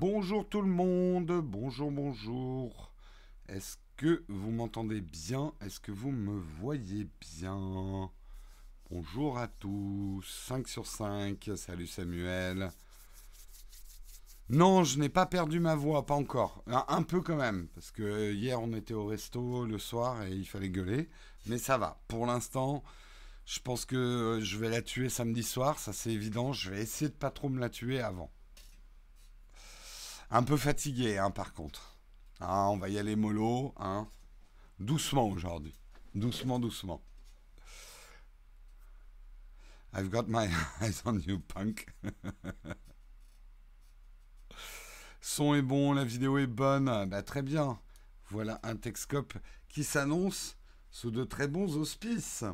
Bonjour tout le monde, bonjour, bonjour. Est-ce que vous m'entendez bien? Est-ce que vous me voyez bien? Bonjour à tous, 5 sur 5, salut Samuel. Non, je n'ai pas perdu ma voix, pas encore. Un, peu quand même, parce que hier on était au resto le soir et il fallait gueuler. Mais ça va. Pour l'instant, je pense que je vais la tuer samedi soir, ça c'est évident. Je vais essayer de pas trop me la tuer avant. Un peu fatigué, hein, par contre. Ah, on va y aller mollo, hein. Doucement aujourd'hui. Doucement, doucement. I've got my eyes on you, punk. Son est bon, la vidéo est bonne. Bah, très bien. Voilà un Texcope qui s'annonce sous de très bons auspices.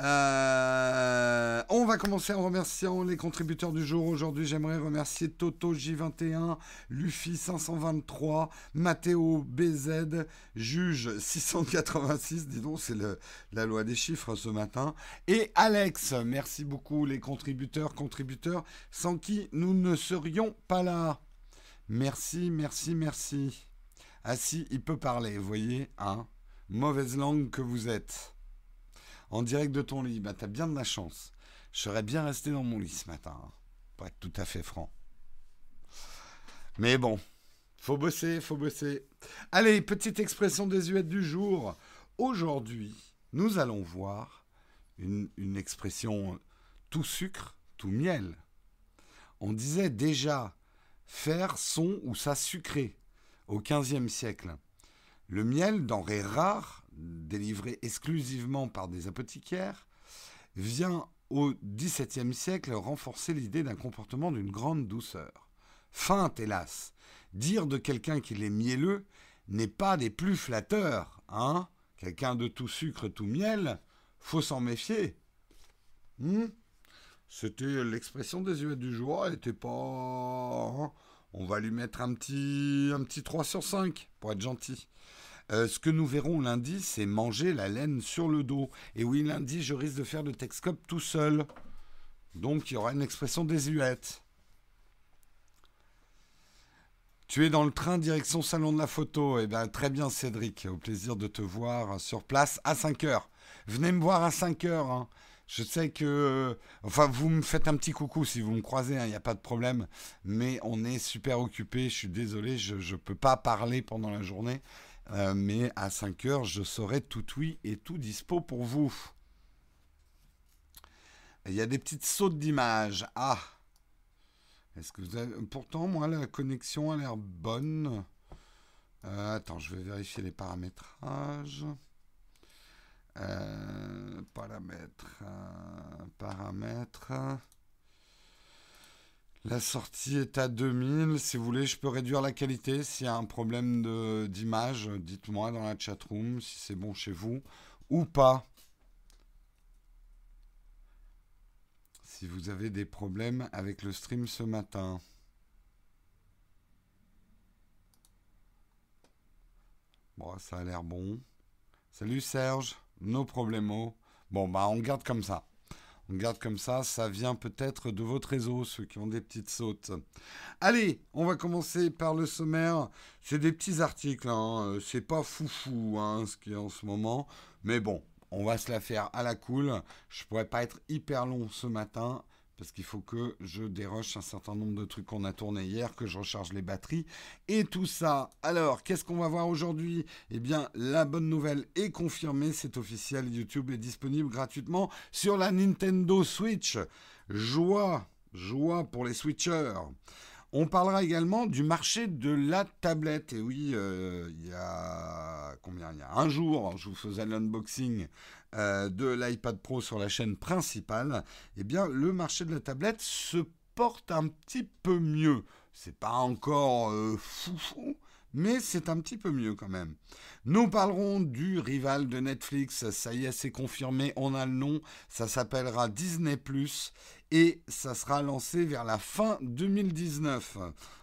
Euh, on va commencer en remerciant les contributeurs du jour. Aujourd'hui, j'aimerais remercier Toto J21, Luffy 523, Matteo BZ, Juge 686, dis donc, c'est la loi des chiffres ce matin, et Alex. Merci beaucoup les contributeurs, contributeurs, sans qui nous ne serions pas là. Merci, merci, merci. Ah si, il peut parler, vous voyez, hein Mauvaise langue que vous êtes. En direct de ton lit, bah t'as bien de la chance. Je serais bien resté dans mon lit ce matin, hein, pour être tout à fait franc. Mais bon, faut bosser, faut bosser. Allez, petite expression désuète du jour. Aujourd'hui, nous allons voir une, expression tout sucre, tout miel. On disait déjà faire son ou sa sucré au XVe siècle. Le miel, denrée rare, délivré exclusivement par des apothicaires, vient au XVIIe siècle renforcer l'idée d'un comportement d'une grande douceur. Feinte, hélas. Dire de quelqu'un qu'il est mielleux n'est pas des plus flatteurs, hein? Quelqu'un de tout sucre, tout miel, faut s'en méfier. Hmm? C'était l'expression des yeux du jour. Elle était pas. Hein? On va lui mettre un petit, un petit 3 sur 5 pour être gentil. Euh, ce que nous verrons lundi, c'est manger la laine sur le dos. Et oui, lundi, je risque de faire le Texcope tout seul. Donc, il y aura une expression désuète. Tu es dans le train direction salon de la photo. Eh bien, très bien, Cédric. Au plaisir de te voir sur place à 5 heures. Venez me voir à 5 heures. Hein. Je sais que. Enfin, vous me faites un petit coucou si vous me croisez, il hein, n'y a pas de problème. Mais on est super occupé. Je suis désolé, je ne peux pas parler pendant la journée. Euh, mais à 5 heures, je serai tout oui et tout dispo pour vous. Il y a des petites sautes d'image. Ah Est-ce que vous avez. Pourtant, moi, la connexion a l'air bonne. Euh, attends, je vais vérifier les paramétrages. Euh, paramètres. Paramètres. La sortie est à 2000. Si vous voulez, je peux réduire la qualité. S'il y a un problème d'image, dites-moi dans la chatroom si c'est bon chez vous ou pas. Si vous avez des problèmes avec le stream ce matin. Bon, ça a l'air bon. Salut Serge nos problèmes. Bon, bah, on garde comme ça. On garde comme ça, ça vient peut-être de votre réseau, ceux qui ont des petites sautes. Allez, on va commencer par le sommaire. C'est des petits articles, hein. Euh, c'est pas foufou hein, ce qui est en ce moment. Mais bon, on va se la faire à la cool. Je pourrais pas être hyper long ce matin parce qu'il faut que je déroche un certain nombre de trucs qu'on a tournés hier, que je recharge les batteries et tout ça. Alors, qu'est-ce qu'on va voir aujourd'hui? Eh bien, la bonne nouvelle est confirmée, c'est officiel, YouTube est disponible gratuitement sur la Nintendo Switch. Joie, joie pour les Switchers. On parlera également du marché de la tablette. Et oui, euh, il y a combien? Il y a un jour, je vous faisais l'unboxing euh, de l'iPad Pro sur la chaîne principale. Eh bien, le marché de la tablette se porte un petit peu mieux. C'est pas encore euh, fou fou, mais c'est un petit peu mieux quand même. Nous parlerons du rival de Netflix, ça y est, c'est confirmé, on a le nom, ça s'appellera Disney ⁇ et ça sera lancé vers la fin 2019.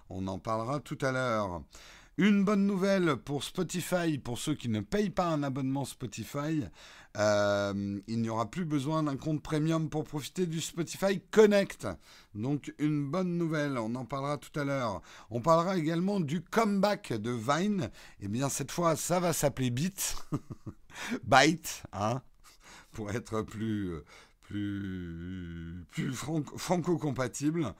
On en parlera tout à l'heure. Une bonne nouvelle pour Spotify, pour ceux qui ne payent pas un abonnement Spotify, euh, il n'y aura plus besoin d'un compte premium pour profiter du Spotify Connect. Donc une bonne nouvelle, on en parlera tout à l'heure. On parlera également du comeback de Vine. Eh bien cette fois, ça va s'appeler Beat. Byte, hein, pour être plus, plus, franco-compatible.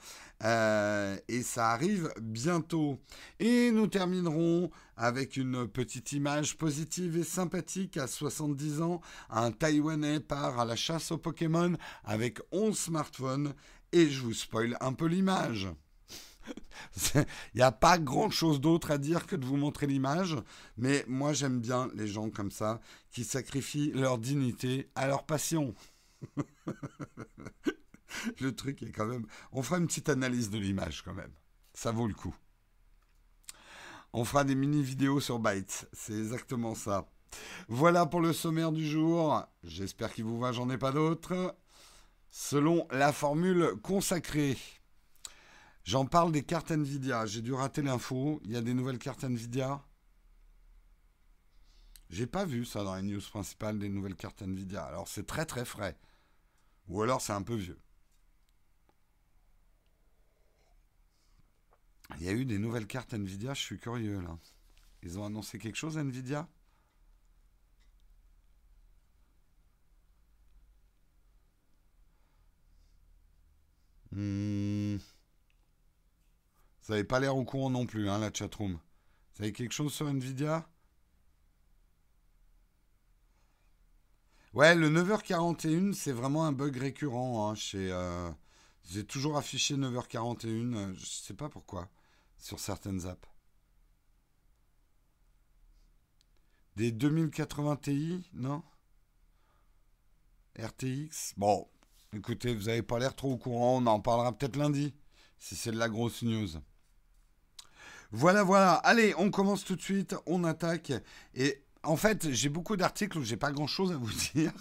Euh, et ça arrive bientôt. Et nous terminerons avec une petite image positive et sympathique. À 70 ans, un Taïwanais part à la chasse aux Pokémon avec 11 smartphones. Et je vous spoil un peu l'image. Il n'y a pas grand chose d'autre à dire que de vous montrer l'image, mais moi j'aime bien les gens comme ça qui sacrifient leur dignité à leur passion. le truc est quand même. On fera une petite analyse de l'image quand même. Ça vaut le coup. On fera des mini vidéos sur Byte. C'est exactement ça. Voilà pour le sommaire du jour. J'espère qu'il vous va, j'en ai pas d'autres. Selon la formule consacrée. J'en parle des cartes Nvidia. J'ai dû rater l'info. Il y a des nouvelles cartes Nvidia. J'ai pas vu ça dans les news principales des nouvelles cartes Nvidia. Alors c'est très très frais. Ou alors c'est un peu vieux. Il y a eu des nouvelles cartes Nvidia, je suis curieux là. Ils ont annoncé quelque chose Nvidia? Hmm. Ça n'avait pas l'air au courant non plus, hein, la chatroom. Vous avez quelque chose sur Nvidia? Ouais, le 9h41, c'est vraiment un bug récurrent. Hein, chez, euh, J'ai toujours affiché 9h41, euh, je sais pas pourquoi, sur certaines apps. Des 2080 Ti, non? RTX Bon, écoutez, vous n'avez pas l'air trop au courant, on en parlera peut-être lundi, si c'est de la grosse news. Voilà, voilà. Allez, on commence tout de suite, on attaque. Et en fait, j'ai beaucoup d'articles où j'ai pas grand chose à vous dire,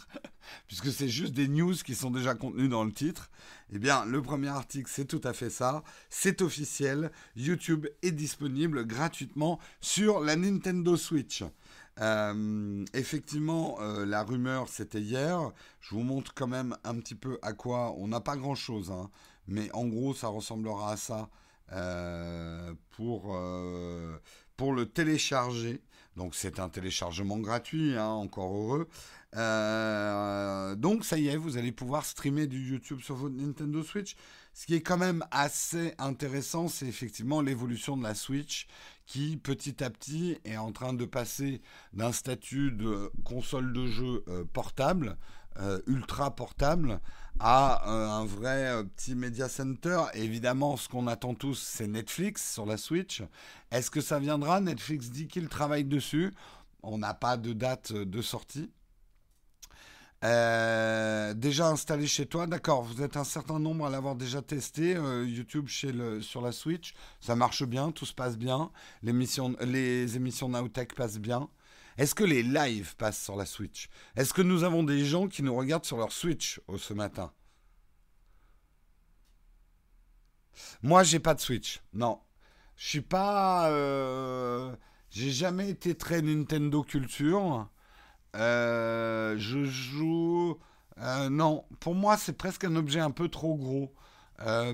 puisque c'est juste des news qui sont déjà contenues dans le titre. Eh bien, le premier article, c'est tout à fait ça. C'est officiel. YouTube est disponible gratuitement sur la Nintendo Switch. Euh, effectivement, euh, la rumeur, c'était hier. Je vous montre quand même un petit peu à quoi. On n'a pas grand chose, hein, mais en gros, ça ressemblera à ça euh, pour, pour le télécharger. Donc c'est un téléchargement gratuit, hein, encore heureux. Euh, donc ça y est, vous allez pouvoir streamer du YouTube sur votre Nintendo Switch. Ce qui est quand même assez intéressant, c'est effectivement l'évolution de la Switch qui petit à petit est en train de passer d'un statut de console de jeu euh, portable, euh, ultra portable, à un vrai petit media center. évidemment, ce qu'on attend tous, c'est Netflix sur la Switch. Est-ce que ça viendra? Netflix dit qu'il travaille dessus. On n'a pas de date de sortie. Euh, déjà installé chez toi, d'accord. Vous êtes un certain nombre à l'avoir déjà testé. Euh, YouTube chez le, sur la Switch, ça marche bien, tout se passe bien. Les émissions, les émissions Nowtech passent bien. Est-ce que les lives passent sur la Switch? Est-ce que nous avons des gens qui nous regardent sur leur Switch ce matin? Moi, j'ai pas de Switch. Non, je suis pas. Euh, j'ai jamais été très Nintendo culture. Euh, je joue. Euh, non, pour moi, c'est presque un objet un peu trop gros.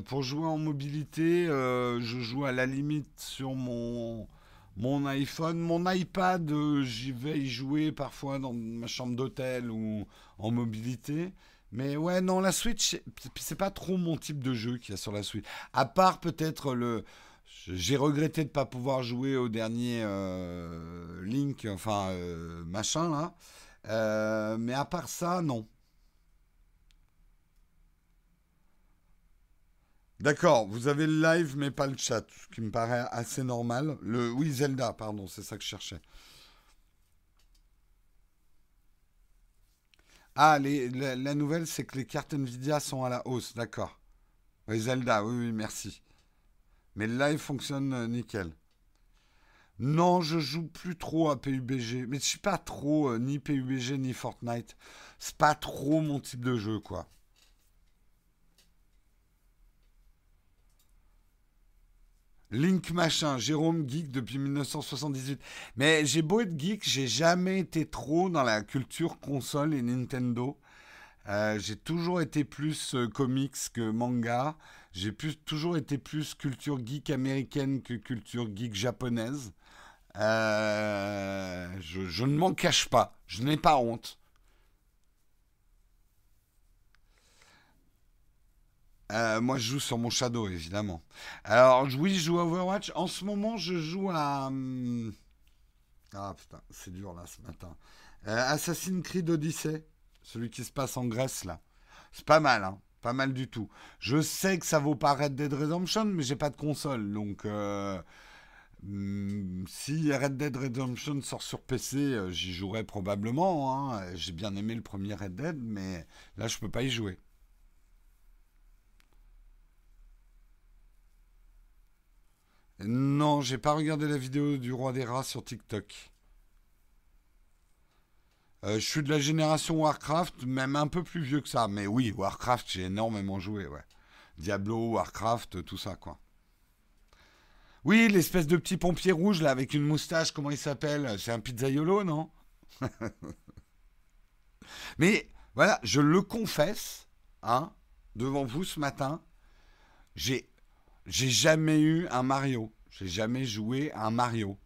pour jouer en mobilité, je joue à la limite sur mon, mon iPhone. Mon iPad, j'y vais y jouer parfois dans ma chambre d'hôtel ou en mobilité. Mais ouais, non, la Switch, c'est pas trop mon type de jeu qu'il y a sur la Switch. À part peut-être le, j'ai regretté de ne pas pouvoir jouer au dernier euh, Link, enfin euh, machin là. Euh, mais à part ça, non. D'accord, vous avez le live mais pas le chat, ce qui me paraît assez normal. Le oui Zelda, pardon, c'est ça que je cherchais. Ah, la, nouvelle, c'est que les cartes Nvidia sont à la hausse, d'accord. Oui, Zelda, oui, oui, merci. Mais le live fonctionne euh, nickel. Non, je joue plus trop à PUBG. Mais je suis pas trop euh, ni PUBG ni Fortnite. C'est pas trop mon type de jeu, quoi. Link machin, Jérôme geek depuis 1978. Mais j'ai beau être geek, j'ai jamais été trop dans la culture console et Nintendo. Euh, j'ai toujours été plus euh, comics que manga. J'ai toujours été plus culture geek américaine que culture geek japonaise. Euh, je, je, ne m'en cache pas. Je n'ai pas honte. Euh, moi, je joue sur mon Shadow, évidemment. Alors, oui, je joue à Overwatch. En ce moment, je joue à. Hum, ah putain, c'est dur là ce matin. Euh, Assassin's Creed Odyssey, celui qui se passe en Grèce là. C'est pas mal, hein. Pas mal du tout. Je sais que ça vaut pas Red Dead Redemption, mais j'ai pas de console. Donc, euh, hum, si Red Dead Redemption sort sur PC, j'y jouerai probablement. Hein. J'ai bien aimé le premier Red Dead, mais là, je peux pas y jouer. Non, j'ai pas regardé la vidéo du roi des rats sur TikTok. Euh, je suis de la génération Warcraft, même un peu plus vieux que ça. Mais oui, Warcraft, j'ai énormément joué, ouais. Diablo, Warcraft, tout ça, quoi. Oui, l'espèce de petit pompier rouge, là, avec une moustache, comment il s'appelle? C'est un pizzaiolo, non? Mais, voilà, je le confesse, hein, devant vous ce matin, j'ai j'ai jamais eu un Mario. J'ai jamais joué à un Mario.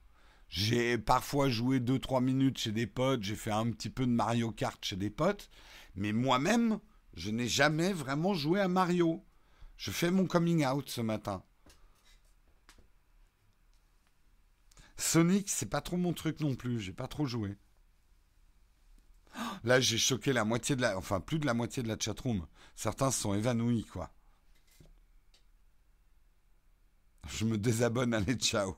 J'ai parfois joué 2-3 minutes chez des potes, j'ai fait un petit peu de Mario Kart chez des potes, mais moi-même, je n'ai jamais vraiment joué à Mario. Je fais mon coming out ce matin. Sonic, c'est pas trop mon truc non plus, j'ai pas trop joué. Là, j'ai choqué la moitié de la. Enfin, plus de la moitié de la chatroom. Certains se sont évanouis, quoi. Je me désabonne, allez, ciao.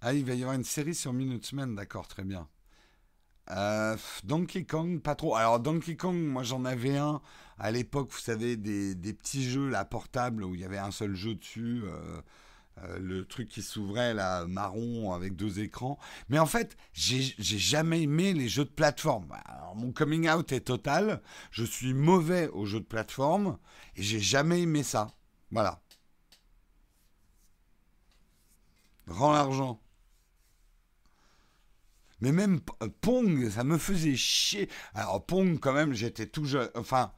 ah, il va y avoir une série sur Minutesman, d'accord, très bien. Euh, Donkey Kong, pas trop. Alors Donkey Kong, moi j'en avais un à l'époque, vous savez, des, petits jeux là portables où il y avait un seul jeu dessus. Euh, euh, le truc qui s'ouvrait là, marron avec deux écrans. Mais en fait, j'ai jamais aimé les jeux de plateforme. Mon coming out est total. Je suis mauvais aux jeux de plateforme et j'ai jamais aimé ça. Voilà. Rends l'argent. Mais même euh, Pong, ça me faisait chier. Alors Pong, quand même, j'étais tout jeune. Enfin,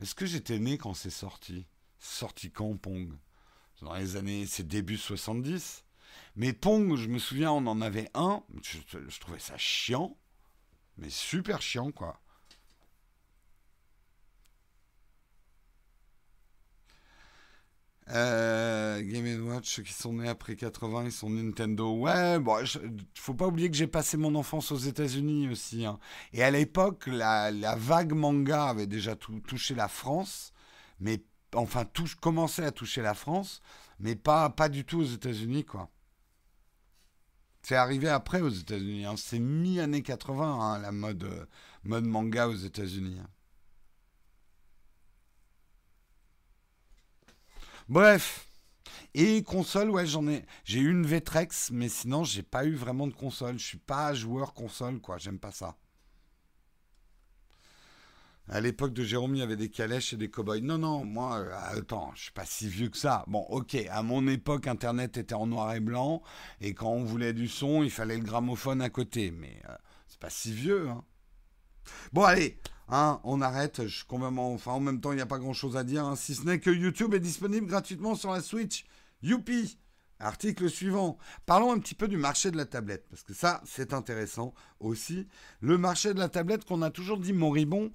est-ce que j'étais né quand c'est sorti? Sorti quand Pong? Dans les années, c'est début 70. Mais Pong, je me souviens, on en avait un. Je, trouvais ça chiant. Mais super chiant, quoi. Euh, Game Watch, ceux qui sont nés après 80, ils sont Nintendo. Ouais, bon, faut pas oublier que j'ai passé mon enfance aux États-Unis aussi. Hein. Et à l'époque, la, vague manga avait déjà touché la France, mais enfin, touche, commençait à toucher la France, mais pas, du tout aux États-Unis, quoi. C'est arrivé après aux États-Unis. Hein. C'est mi-année 80, hein, la mode, euh, mode manga aux États-Unis. Hein. Bref. Et console, ouais, j'en ai. J'ai eu une Vtrex, mais sinon, j'ai pas eu vraiment de console. Je suis pas joueur console, quoi. J'aime pas ça. À l'époque de Jérôme, il y avait des calèches et des cow-boys. Non, non, moi, euh, attends, je suis pas si vieux que ça. Bon, ok, à mon époque, Internet était en noir et blanc, et quand on voulait du son, il fallait le gramophone à côté. Mais euh, c'est pas si vieux, hein. Bon, allez, hein, on arrête. Je, enfin, en même temps, il n'y a pas grand-chose à dire, hein, si ce n'est que YouTube est disponible gratuitement sur la Switch. Youpi Article suivant. Parlons un petit peu du marché de la tablette, parce que ça, c'est intéressant aussi. Le marché de la tablette qu'on a toujours dit moribond,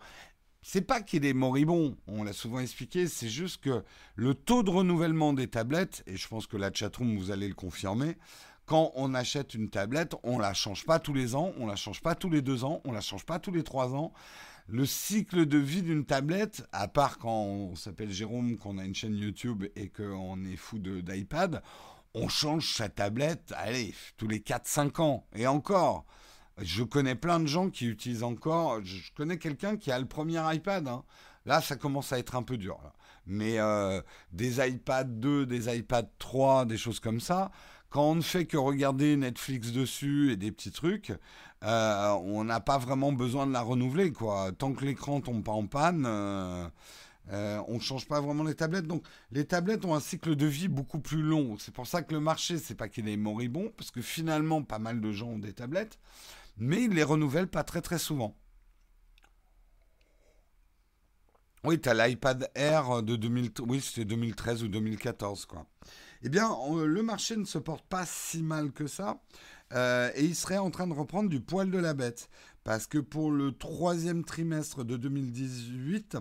c'est pas qu'il est moribond, on l'a souvent expliqué, c'est juste que le taux de renouvellement des tablettes, et je pense que la chatroom vous allez le confirmer, quand on achète une tablette, on la change pas tous les ans, on la change pas tous les deux ans, on la change pas tous les trois ans. Le cycle de vie d'une tablette, à part quand on s'appelle Jérôme, qu'on a une chaîne YouTube et qu'on est fou d'iPad, on change sa tablette, allez, tous les 4-5 ans. Et encore, je connais plein de gens qui utilisent encore. Je connais quelqu'un qui a le premier iPad. Hein. Là, ça commence à être un peu dur. Mais euh, des iPad 2, des iPad 3, des choses comme ça, quand on ne fait que regarder Netflix dessus et des petits trucs, euh, on n'a pas vraiment besoin de la renouveler. Quoi. Tant que l'écran tombe pas en panne, euh, on ne change pas vraiment les tablettes. Donc, les tablettes ont un cycle de vie beaucoup plus long. C'est pour ça que le marché, c'est pas qu'il est moribond, parce que finalement, pas mal de gens ont des tablettes, mais ils les renouvellent pas très très souvent. Oui, tu as l'iPad Air de 2000, oui, c'était 2013 ou 2014, quoi. Eh bien, le marché ne se porte pas si mal que ça. Euh, et il serait en train de reprendre du poil de la bête. Parce que pour le troisième trimestre de 2018,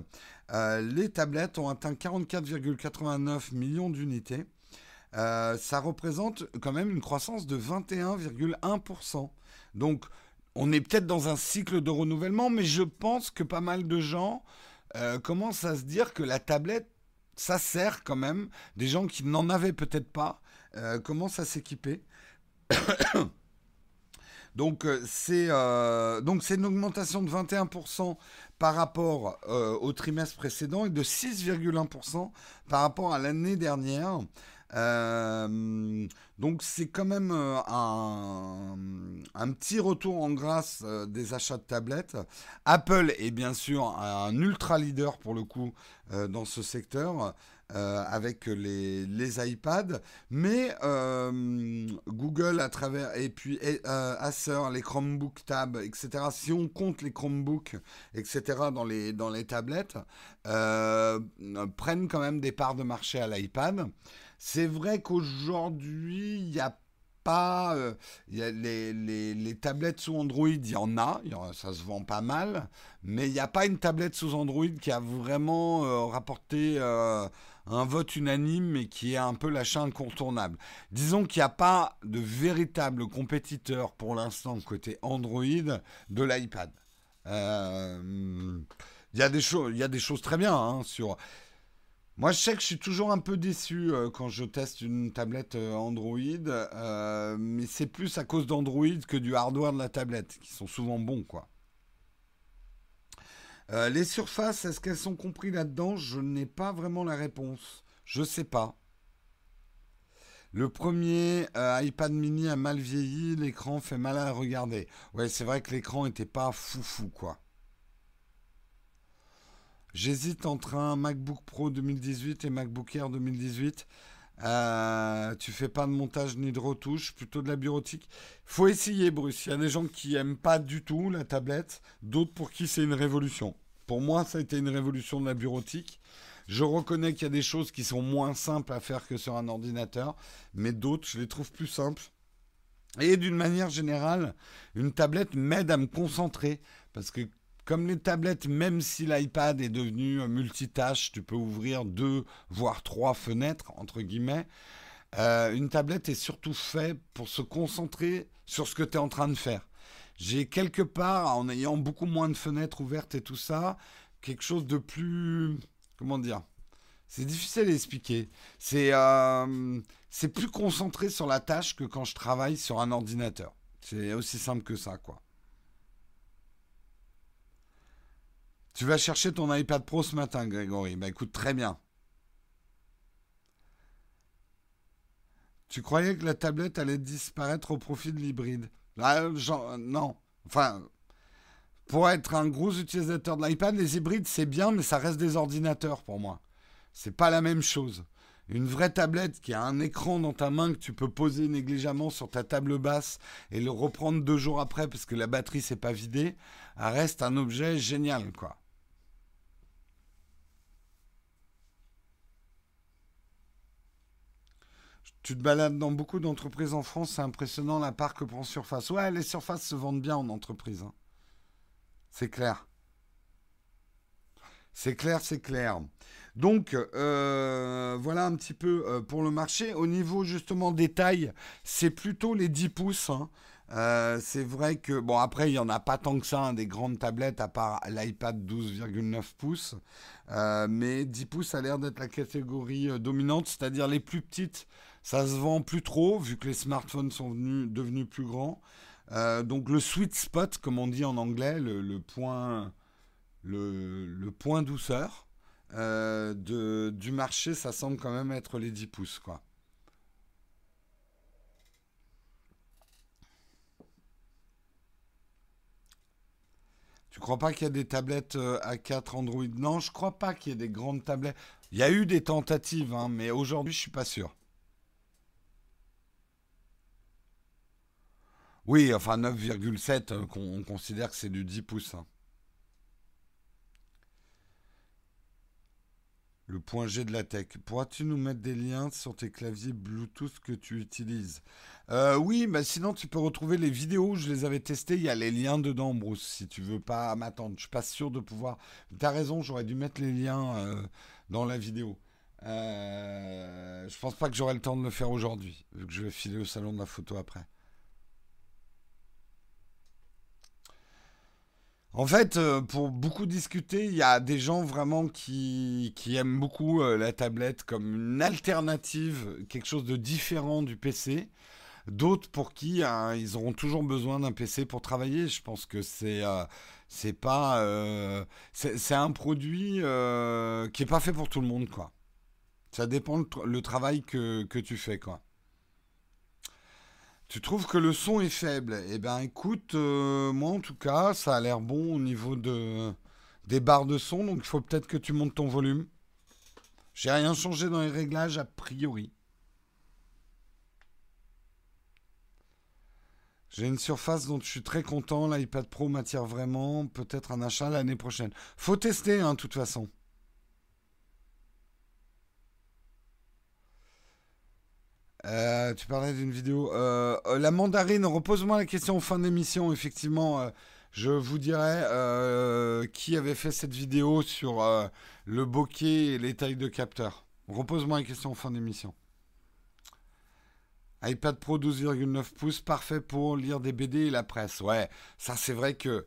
euh, les tablettes ont atteint 44,89 millions d'unités. Euh, ça représente quand même une croissance de 21,1%. Donc, on est peut-être dans un cycle de renouvellement, mais je pense que pas mal de gens commencent à se dire que la tablette ça sert quand même. Des gens qui n'en avaient peut-être pas euh, commencent à s'équiper. euh, euh, donc c'est une augmentation de 21% par rapport au trimestre précédent et de 6,1% par rapport à l'année dernière. Euh, donc c'est quand même euh, un, petit retour en grâce euh, des achats de tablettes. Apple est bien sûr un ultra leader pour le coup dans ce secteur. avec les, les, iPads, mais Google à travers, et puis Acer, les Chromebook Tab, etc., si on compte les Chromebooks, etc., dans les, dans les tablettes, prennent quand même des parts de marché à l'iPad. C'est vrai qu'aujourd'hui, il n'y a pas. Euh, les, tablettes sous Android, il y en a, ça se vend pas mal, mais il n'y a pas une tablette sous Android qui a vraiment euh, rapporté euh, un vote unanime et qui est un peu l'achat incontournable. Disons qu'il n'y a pas de véritable compétiteur pour l'instant côté Android de l'iPad. Il y a des choses très bien hein, sur. Moi, je sais que je suis toujours un peu déçu euh, quand je teste une tablette euh, Android, euh, mais c'est plus à cause d'Android que du hardware de la tablette, qui sont souvent bons, quoi. les surfaces, est-ce qu'elles sont comprises là-dedans? Je n'ai pas vraiment la réponse. Je sais pas. Le premier iPad mini a mal vieilli, l'écran fait mal à regarder. Ouais, c'est vrai que l'écran n'était pas foufou, quoi. J'hésite entre un MacBook Pro 2018 et MacBook Air 2018. Euh, tu fais pas de montage ni de retouche, plutôt de la bureautique. Faut essayer, Bruce. Il y a des gens qui aiment pas du tout la tablette, d'autres pour qui c'est une révolution. Pour moi, ça a été une révolution de la bureautique. Je reconnais qu'il y a des choses qui sont moins simples à faire que sur un ordinateur, mais d'autres, je les trouve plus simples. Et d'une manière générale, une tablette m'aide à me concentrer parce que comme les tablettes, même si l'iPad est devenu multitâche, tu peux ouvrir deux, voire trois fenêtres, entre guillemets. Euh, une tablette est surtout faite pour se concentrer sur ce que tu es en train de faire. J'ai quelque part, en ayant beaucoup moins de fenêtres ouvertes et tout ça, quelque chose de plus... Comment dire C'est difficile à expliquer. C'est euh, plus concentré sur la tâche que quand je travaille sur un ordinateur. C'est aussi simple que ça, quoi. Tu vas chercher ton iPad Pro ce matin, Grégory. Bah écoute, très bien. Tu croyais que la tablette allait disparaître au profit de l'hybride? Là, non. Enfin, pour être un gros utilisateur de l'iPad, les hybrides, c'est bien, mais ça reste des ordinateurs pour moi. C'est pas la même chose. Une vraie tablette qui a un écran dans ta main que tu peux poser négligemment sur ta table basse et le reprendre deux jours après parce que la batterie s'est pas vidée, reste un objet génial, quoi. Tu te balades dans beaucoup d'entreprises en France, c'est impressionnant la part que prend Surface. Ouais, les surfaces se vendent bien en entreprise. Hein. C'est clair. C'est clair, c'est clair. Donc, euh, voilà un petit peu euh, pour le marché. Au niveau justement des tailles, c'est plutôt les 10 pouces. Hein. Euh, c'est vrai que, bon, après, il n'y en a pas tant que ça, hein, des grandes tablettes, à part l'iPad 12,9 pouces. mais 10 pouces a l'air d'être la catégorie dominante, c'est-à-dire les plus petites ça se vend plus trop, vu que les smartphones sont devenus plus grands. Euh, donc le sweet spot, comme on dit en anglais, le, point, le, point douceur euh, du marché, ça semble quand même être les 10 pouces. Quoi. Tu crois pas qu'il y a des tablettes euh, A4 Android? Non, je crois pas qu'il y ait des grandes tablettes. Il y a eu des tentatives, hein, mais aujourd'hui, je suis pas sûr. Oui, enfin 9,7, euh, on considère que c'est du 10 pouces. Hein. Le point G de la tech. Pourras-tu nous mettre des liens sur tes claviers Bluetooth que tu utilises? Euh, Oui, mais sinon tu peux retrouver les vidéos je les avais testées. Il y a les liens dedans, Bruce, si tu veux pas m'attendre. Je suis pas sûr de pouvoir. Tu as raison, j'aurais dû mettre les liens euh, dans la vidéo. Je pense pas que j'aurai le temps de le faire aujourd'hui, vu que je vais filer au salon de la photo après. En fait, euh, pour beaucoup discuter, il y a des gens vraiment qui, aiment beaucoup euh, la tablette comme une alternative, quelque chose de différent du PC. D'autres pour qui hein, ils auront toujours besoin d'un PC pour travailler. Je pense que c'est euh, pas c'est un produit qui est pas fait pour tout le monde quoi. Ça dépend le, le travail que, que tu fais quoi. Tu trouves que le son est faible? Eh bien, écoute, euh, moi en tout cas, ça a l'air bon au niveau de, des barres de son, donc il faut peut-être que tu montes ton volume. J'ai rien changé dans les réglages a priori. J'ai une surface dont je suis très content. L'iPad Pro m'attire vraiment. Peut-être un achat l'année prochaine. Faut tester, hein, de toute façon. Euh, tu parlais d'une vidéo. Euh, euh, la mandarine, repose-moi la question en fin d'émission. Effectivement, je vous dirai qui avait fait cette vidéo sur le bokeh et les tailles de capteurs. Repose-moi la question en fin d'émission. iPad Pro 12,9 pouces, parfait pour lire des BD et la presse. Ouais, ça c'est vrai que.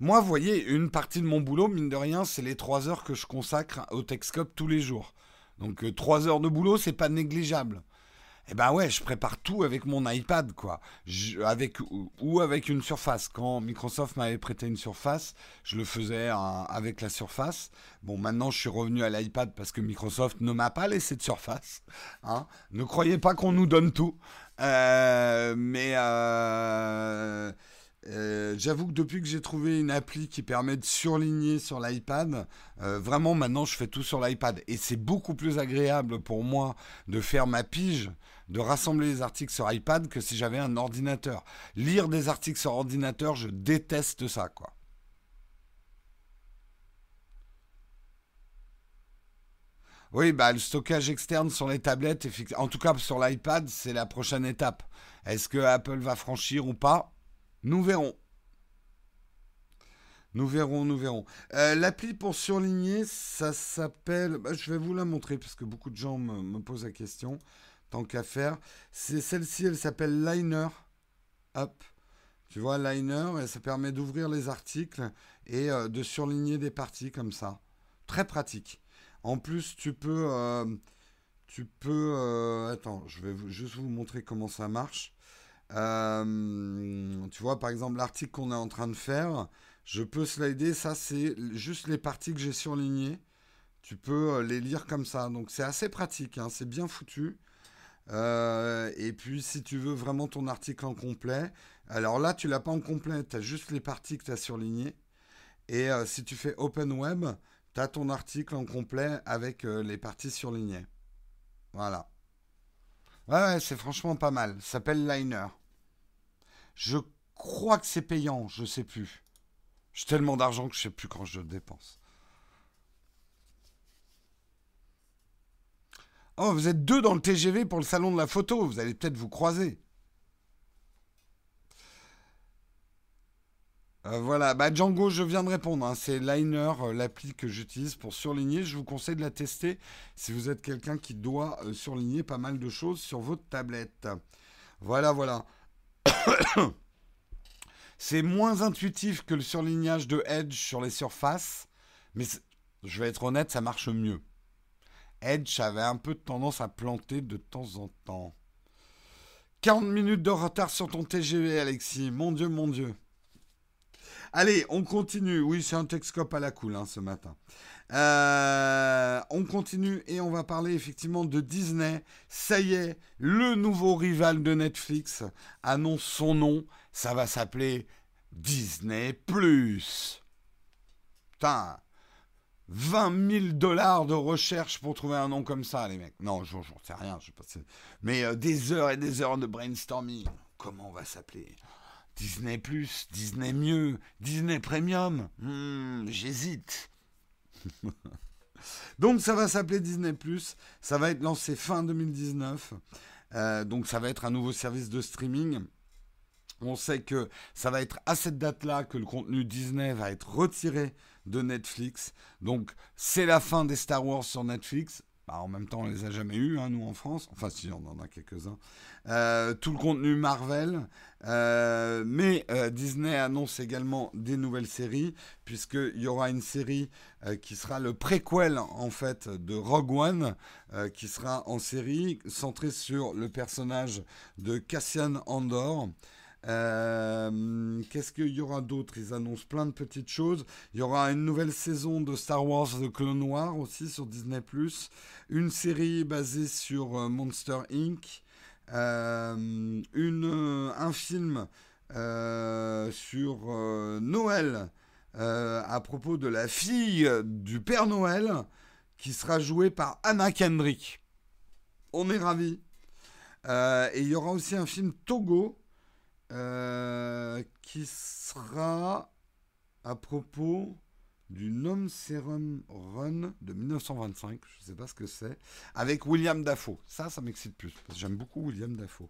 Moi, vous voyez, une partie de mon boulot, mine de rien, c'est les 3 heures que je consacre au Techscope tous les jours. Donc 3 heures de boulot, c'est pas négligeable. Eh ben ouais, je prépare tout avec mon iPad, quoi. avec, ou avec une surface. Quand Microsoft m'avait prêté une surface, je le faisais avec la surface. Bon, maintenant, je suis revenu à l'iPad parce que Microsoft ne m'a pas laissé de surface. Hein. Ne croyez pas qu'on nous donne tout. Euh, mais euh, euh, j'avoue que depuis que j'ai trouvé une appli qui permet de surligner sur l'iPad, vraiment maintenant je fais tout sur l'iPad. Et c'est beaucoup plus agréable pour moi de faire ma pige de rassembler les articles sur iPad que si j'avais un ordinateur. Lire des articles sur ordinateur, je déteste ça, quoi. Oui, bah, le stockage externe sur les tablettes, en tout cas sur l'iPad, c'est la prochaine étape. Est-ce que Apple va franchir ou pas? Nous verrons. Nous verrons, nous verrons. Euh, l'appli pour surligner, ça s'appelle. Bah, je vais vous la montrer parce que beaucoup de gens me posent la question tant qu'à faire. C'est celle-ci, elle s'appelle Liner. Hop. Tu vois, Liner, et ça permet d'ouvrir les articles et euh, de surligner des parties comme ça. Très pratique. En plus, tu peux... Euh, attends, je vais juste vous montrer comment ça marche. Tu vois, par exemple, l'article qu'on est en train de faire, je peux slider. Ça, c'est juste les parties que j'ai surlignées. Tu peux les lire comme ça. Donc, c'est assez pratique. Hein, c'est bien foutu. Euh, et puis, si tu veux vraiment ton article en complet, alors là, tu l'as pas en complet, tu as juste les parties que tu as surlignées. Et euh, si tu fais Open Web, tu as ton article en complet avec euh, les parties surlignées. Voilà. Ouais, c'est franchement pas mal. S'appelle Liner. Je crois que c'est payant, je sais plus. J'ai tellement d'argent que je sais plus quand je le dépense. Oh, vous êtes deux dans le TGV pour le salon de la photo, vous allez peut-être vous croiser. Euh, voilà, bah Django, je viens de répondre. Hein. C'est Liner, euh, l'appli que j'utilise pour surligner. Je vous conseille de la tester si vous êtes quelqu'un qui doit euh, surligner pas mal de choses sur votre tablette. Voilà, voilà. C'est moins intuitif que le surlignage de Edge sur les surfaces, mais je vais être honnête, ça marche mieux. Edge avait un peu de tendance à planter de temps en temps. 40 minutes de retard sur ton TGV, Alexis. Mon Dieu, mon Dieu. Allez, on continue. Oui, c'est un Texcope à la cool hein, ce matin. Euh, on continue et on va parler effectivement de Disney. Ça y est, le nouveau rival de Netflix annonce son nom. Ça va s'appeler Disney ⁇ Putain, 20 000 dollars de recherche pour trouver un nom comme ça, les mecs. Non, j'en sais rien. Mais euh, des heures et des heures de brainstorming. Comment on va s'appeler? Disney Plus, Disney Mieux, Disney Premium. Hmm, j'hésite. donc ça va s'appeler Disney Plus. Ça va être lancé fin 2019. Euh, donc ça va être un nouveau service de streaming. On sait que ça va être à cette date-là que le contenu Disney va être retiré de Netflix. Donc c'est la fin des Star Wars sur Netflix. Bah, en même temps, on les a jamais eus, hein, nous en France. Enfin, si, on en a quelques-uns. Euh, tout le contenu Marvel. Euh, mais euh, Disney annonce également des nouvelles séries, puisqu'il y aura une série qui sera le préquel, en fait, de Rogue One, qui sera en série, centrée sur le personnage de Cassian Andor. Euh, qu'est-ce qu'il y aura d'autre? Ils annoncent plein de petites choses. Il y aura une nouvelle saison de Star Wars The Clone Noir aussi sur Disney ⁇ une série basée sur euh, Monster Inc., euh, un film sur Noël à propos de la fille du Père Noël qui sera jouée par Anna Kendrick. On est ravis. et il y aura aussi un film Togo euh, qui sera à propos du Nom Serum Run de 1925, je ne sais pas ce que c'est, avec William Dafoe. Ça, ça m'excite plus, parce que j'aime beaucoup William Dafoe.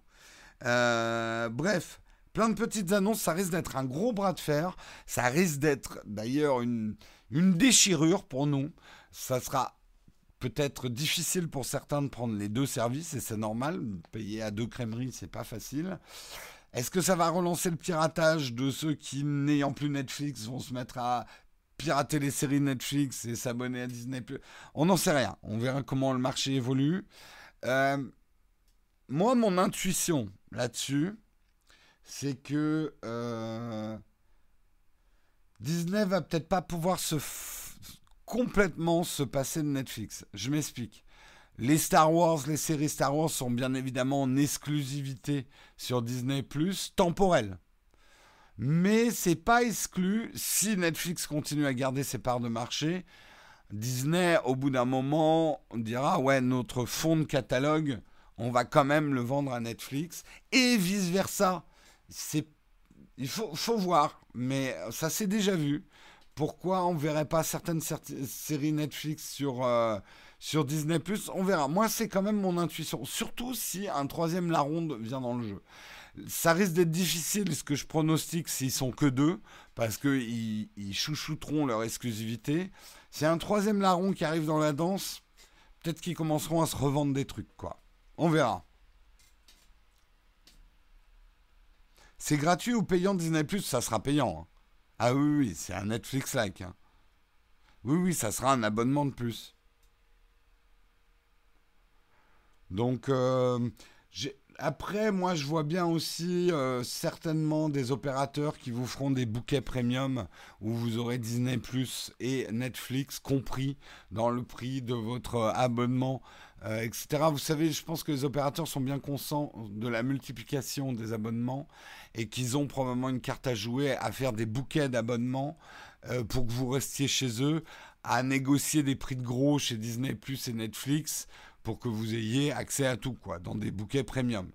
Euh, bref, plein de petites annonces, ça risque d'être un gros bras de fer, ça risque d'être d'ailleurs une, une déchirure pour nous. Ça sera peut-être difficile pour certains de prendre les deux services, et c'est normal, payer à deux crèmeries, c'est pas facile. Est-ce que ça va relancer le piratage de ceux qui, n'ayant plus Netflix, vont se mettre à pirater les séries Netflix et s'abonner à Disney On n'en sait rien. On verra comment le marché évolue. Euh, moi, mon intuition là-dessus, c'est que euh, Disney va peut-être pas pouvoir se complètement se passer de Netflix. Je m'explique. Les Star Wars, les séries Star Wars sont bien évidemment en exclusivité sur Disney temporelle. Mais c'est pas exclu si Netflix continue à garder ses parts de marché. Disney, au bout d'un moment, dira ouais, notre fonds de catalogue, on va quand même le vendre à Netflix et vice versa. Il faut, voir, mais ça s'est déjà vu. Pourquoi on verrait pas certaines séries Netflix sur euh, sur Disney on verra. Moi, c'est quand même mon intuition. Surtout si un troisième La Ronde vient dans le jeu. Ça risque d'être difficile, ce que je pronostique, s'ils sont que deux, parce qu'ils ils chouchouteront leur exclusivité. Si un troisième larron qui arrive dans la danse, peut-être qu'ils commenceront à se revendre des trucs, quoi. On verra. C'est gratuit ou payant Disney Plus? Ça sera payant. Hein. Ah oui, oui, c'est un Netflix-like. Hein. Oui, oui, ça sera un abonnement de plus. Donc, euh, après, moi, je vois bien aussi euh, certainement des opérateurs qui vous feront des bouquets premium où vous aurez Disney Plus et Netflix compris dans le prix de votre abonnement, euh, etc. Vous savez, je pense que les opérateurs sont bien conscients de la multiplication des abonnements et qu'ils ont probablement une carte à jouer à faire des bouquets d'abonnements pour que vous restiez chez eux, à négocier des prix de gros chez Disney Plus et Netflix pour que vous ayez accès à tout, quoi, dans des bouquets premium.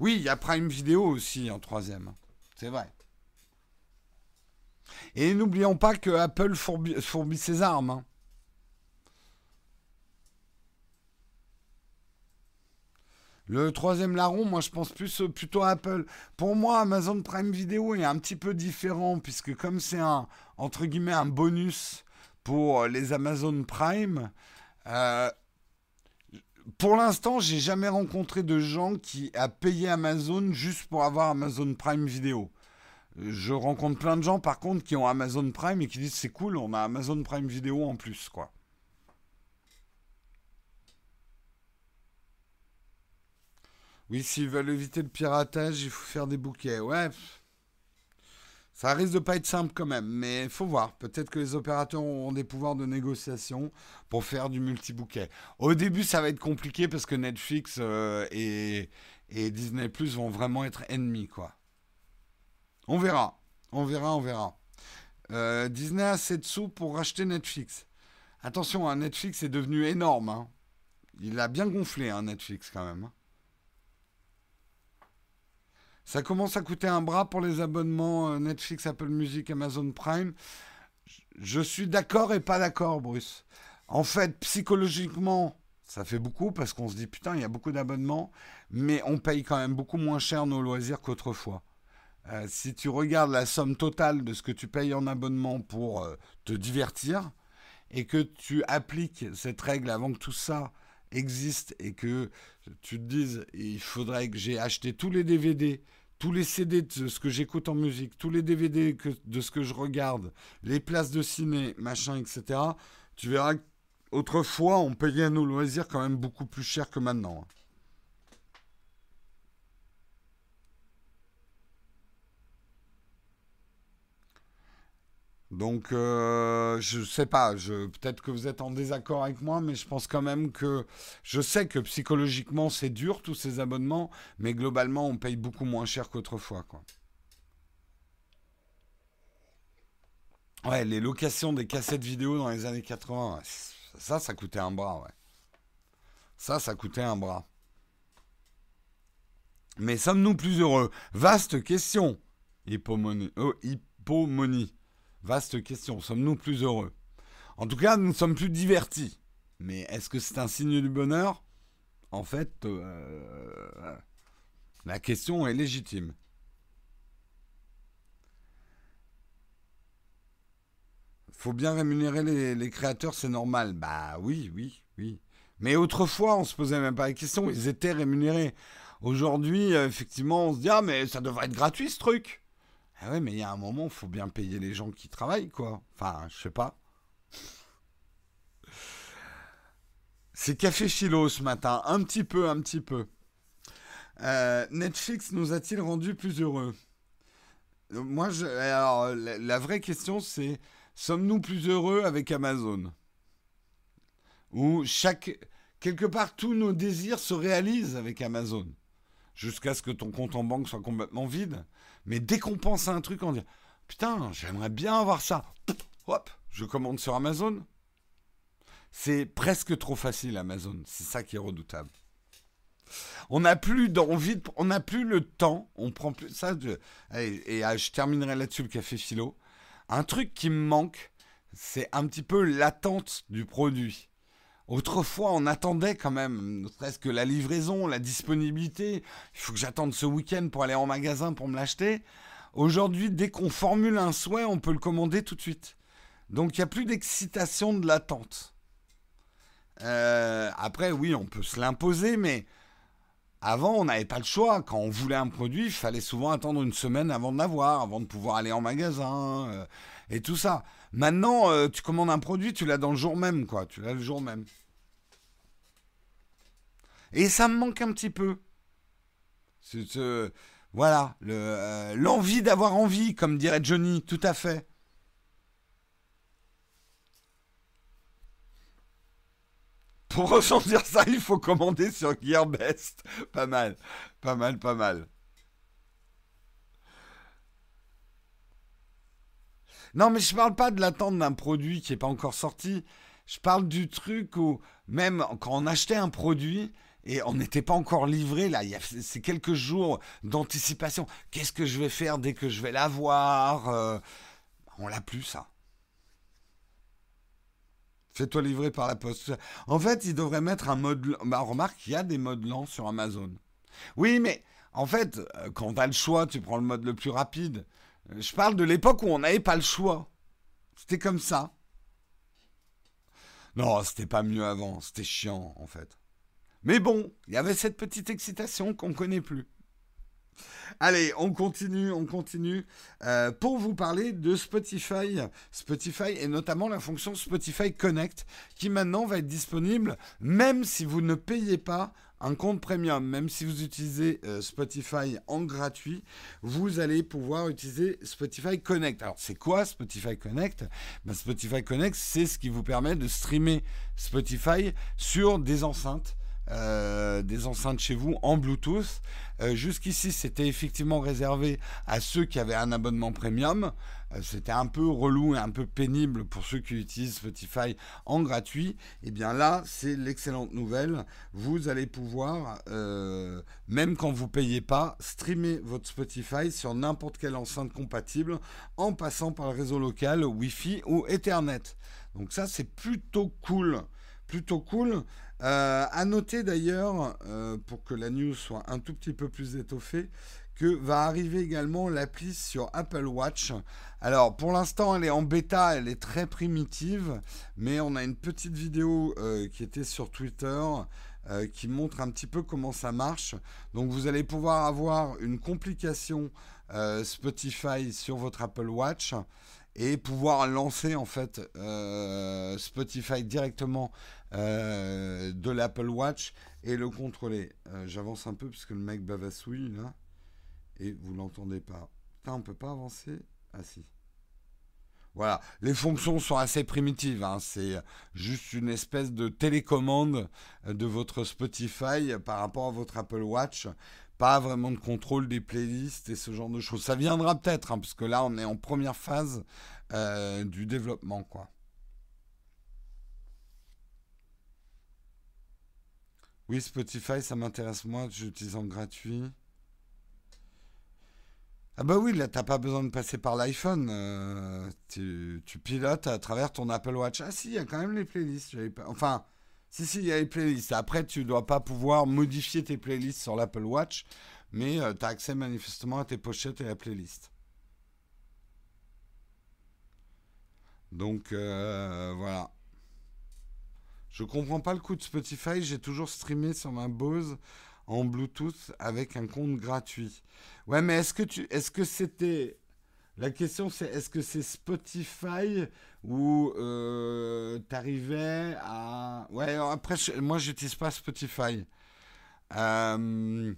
Oui, il y a Prime Video aussi en troisième. C'est vrai. Et n'oublions pas que Apple fourbit, ses armes. Hein. Le troisième larron, moi je pense plus plutôt à Apple. Pour moi, Amazon Prime Video est un petit peu différent puisque comme c'est un entre guillemets un bonus pour les Amazon Prime, euh, pour l'instant, j'ai jamais rencontré de gens qui a payé Amazon juste pour avoir Amazon Prime Vidéo. Je rencontre plein de gens par contre qui ont Amazon Prime et qui disent c'est cool, on a Amazon Prime Vidéo en plus quoi. Oui, s'ils veulent éviter le piratage, il faut faire des bouquets. Ouais. Ça risque de pas être simple quand même, mais il faut voir. Peut-être que les opérateurs auront des pouvoirs de négociation pour faire du multi-bouquet. Au début, ça va être compliqué parce que Netflix euh, et, Disney Plus vont vraiment être ennemis, quoi. On verra. On verra, on verra. Euh, Disney a assez de sous pour racheter Netflix. Attention, hein, Netflix est devenu énorme. hein. Il a bien gonflé, hein, Netflix, quand même. Ça commence à coûter un bras pour les abonnements euh, Netflix, Apple Music, Amazon Prime. Je suis d'accord et pas d'accord, Bruce. En fait, psychologiquement, ça fait beaucoup parce qu'on se dit putain, il y a beaucoup d'abonnements, mais on paye quand même beaucoup moins cher nos loisirs qu'autrefois. Euh, si tu regardes la somme totale de ce que tu payes en abonnement pour euh, te divertir et que tu appliques cette règle avant que tout ça existe et que tu te dises il faudrait que j'ai acheté tous les DVD, tous les CD de ce que j'écoute en musique, tous les DVD de ce que je regarde, les places de ciné, machin, etc. Tu verras qu'autrefois on payait nos loisirs quand même beaucoup plus cher que maintenant. Donc, euh, je sais pas, peut-être que vous êtes en désaccord avec moi, mais je pense quand même que je sais que psychologiquement c'est dur tous ces abonnements, mais globalement on paye beaucoup moins cher qu'autrefois, quoi. Ouais, les locations des cassettes vidéo dans les années 80, ouais, ça, ça coûtait un bras, ouais. Ça, ça coûtait un bras. Mais sommes-nous plus heureux? Vaste question. Hippomonie. Oh, hippomonie. Vaste question. Sommes-nous plus heureux? En tout cas, nous sommes plus divertis. Mais est-ce que c'est un signe du bonheur? En fait, euh, la question est légitime. Faut bien rémunérer les, les créateurs, c'est normal. Bah oui, oui, oui. Mais autrefois, on se posait même pas la question, ils étaient rémunérés. Aujourd'hui, euh, effectivement, on se dit ah mais ça devrait être gratuit ce truc. Ah ouais, mais il y a un moment, il faut bien payer les gens qui travaillent, quoi. Enfin, je sais pas. C'est café philo ce matin, un petit peu, un petit peu. Euh, Netflix nous a-t-il rendu plus heureux? Moi, je, alors, la, la vraie question, c'est sommes-nous plus heureux avec Amazon? Ou chaque quelque part tous nos désirs se réalisent avec Amazon, jusqu'à ce que ton compte en banque soit complètement vide. Mais dès qu'on pense à un truc, on dit putain, j'aimerais bien avoir ça. Hop, je commande sur Amazon. C'est presque trop facile Amazon. C'est ça qui est redoutable. On n'a plus d'envie, de- on n'a plus le temps. On prend plus ça. allez, et ah, je terminerai là-dessus le café philo. Un truc qui me manque, c'est un petit peu l'attente du produit. Autrefois, on attendait quand même, ne serait-ce que la livraison, la disponibilité. Il faut que j'attende ce week-end pour aller en magasin pour me l'acheter. Aujourd'hui, dès qu'on formule un souhait, on peut le commander tout de suite. Donc, il n'y a plus d'excitation de l'attente. Euh, après, oui, on peut se l'imposer, mais avant, on n'avait pas le choix. Quand on voulait un produit, il fallait souvent attendre une semaine avant de l'avoir, avant de pouvoir aller en magasin euh, et tout ça. Maintenant, euh, tu commandes un produit, tu l'as dans le jour même, quoi. Tu l'as le jour même. Et ça me manque un petit peu. Voilà, euh, l'envie d'avoir envie, comme dirait Johnny, tout à fait. Pour ressentir ça, il faut commander sur Gearbest. Pas mal, pas mal, pas mal. Non, mais je parle pas de l'attente d'un produit qui n'est pas encore sorti. Je parle du truc où, même quand on achetait un produit et on n'était pas encore livré, là, il y a ces quelques jours d'anticipation. Qu'est-ce que je vais faire dès que je vais l'avoir euh, On l'a plus, ça. Fais-toi livrer par la poste. En fait, ils devraient mettre un mode. Bah, remarque, il y a des modes lents sur Amazon. Oui, mais en fait, euh, quand tu as le choix, tu prends le mode le plus rapide. Euh, Je parle de l'époque où on n'avait pas le choix. C'était comme ça. Non, c'était pas mieux avant. C'était chiant, en fait. Mais bon, il y avait cette petite excitation qu'on connaît plus. Allez, on continue, on continue euh, pour vous parler de Spotify. Spotify et notamment la fonction Spotify Connect qui maintenant va être disponible même si vous ne payez pas un compte premium, même si vous utilisez euh, Spotify en gratuit, vous allez pouvoir utiliser Spotify Connect. Alors c'est quoi Spotify Connect? Ben, Spotify Connect, c'est ce qui vous permet de streamer Spotify sur des enceintes euh, des enceintes chez vous en Bluetooth. Euh, jusqu'ici, c'était effectivement réservé à ceux qui avaient un abonnement premium. Euh, c'était un peu relou et un peu pénible pour ceux qui utilisent Spotify en gratuit. Et eh bien là, c'est l'excellente nouvelle. Vous allez pouvoir, même quand vous payez pas, streamer votre Spotify sur n'importe quelle enceinte compatible en passant par le réseau local, Wi-Fi ou Ethernet. Donc ça, c'est plutôt cool. Plutôt cool. Euh, à noter d'ailleurs, euh, pour que la news soit un tout petit peu plus étoffée, que va arriver également l'appli sur Apple Watch. Alors pour l'instant elle est en bêta, elle est très primitive, mais on a une petite vidéo euh, qui était sur Twitter qui montre un petit peu comment ça marche. Donc vous allez pouvoir avoir une complication Spotify sur votre Apple Watch et pouvoir lancer en fait Spotify directement euh, de l'Apple Watch et le contrôler. Euh, j'avance un peu parce que le mec bavassouille là et vous l'entendez pas. Putain, on peut pas avancer? Ah si. Voilà, les fonctions sont assez primitives. Hein. C'est juste une espèce de télécommande de votre Spotify par rapport à votre Apple Watch. Pas vraiment de contrôle des playlists et ce genre de choses. Ça viendra peut-être, hein, parce que là, on est en première phase euh, du développement, quoi. Oui, Spotify, ça m'intéresse moi, j'utilise en gratuit. Ah bah oui, là, t'as pas besoin de passer par l'iPhone. Euh, tu, pilotes à travers ton Apple Watch. Ah si, il y a quand même les playlists. Enfin, si, si, il y a les playlists. Après, tu dois pas pouvoir modifier tes playlists sur l'Apple Watch, mais euh, tu as accès manifestement à tes pochettes et à la playlist. Donc, euh, voilà. Je comprends pas le coup de Spotify. J'ai toujours streamé sur ma Bose en Bluetooth avec un compte gratuit. Ouais, mais est-ce que tu, est-ce que c'était la question, c'est est-ce que c'est Spotify ou euh, t'arrivais à ouais après moi j'utilise pas Spotify. Euh,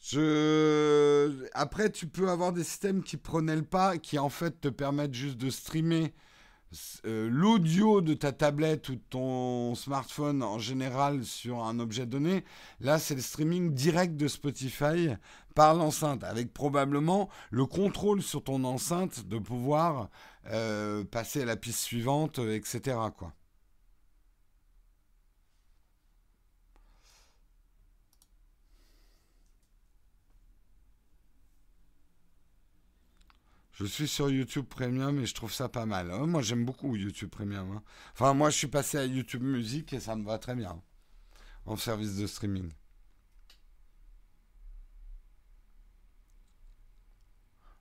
je... Après, tu peux avoir des systèmes qui prenaient le pas, qui en fait te permettent juste de streamer euh, l'audio de ta tablette ou de ton smartphone en général sur un objet donné, là c'est le streaming direct de Spotify par l'enceinte, avec probablement le contrôle sur ton enceinte de pouvoir euh, passer à la piste suivante, etc. Quoi. Je suis sur YouTube Premium et je trouve ça pas mal. Hein. moi, j'aime beaucoup YouTube Premium. Hein. Enfin, moi, je suis passé à YouTube Music et ça me va très bien. En service de streaming.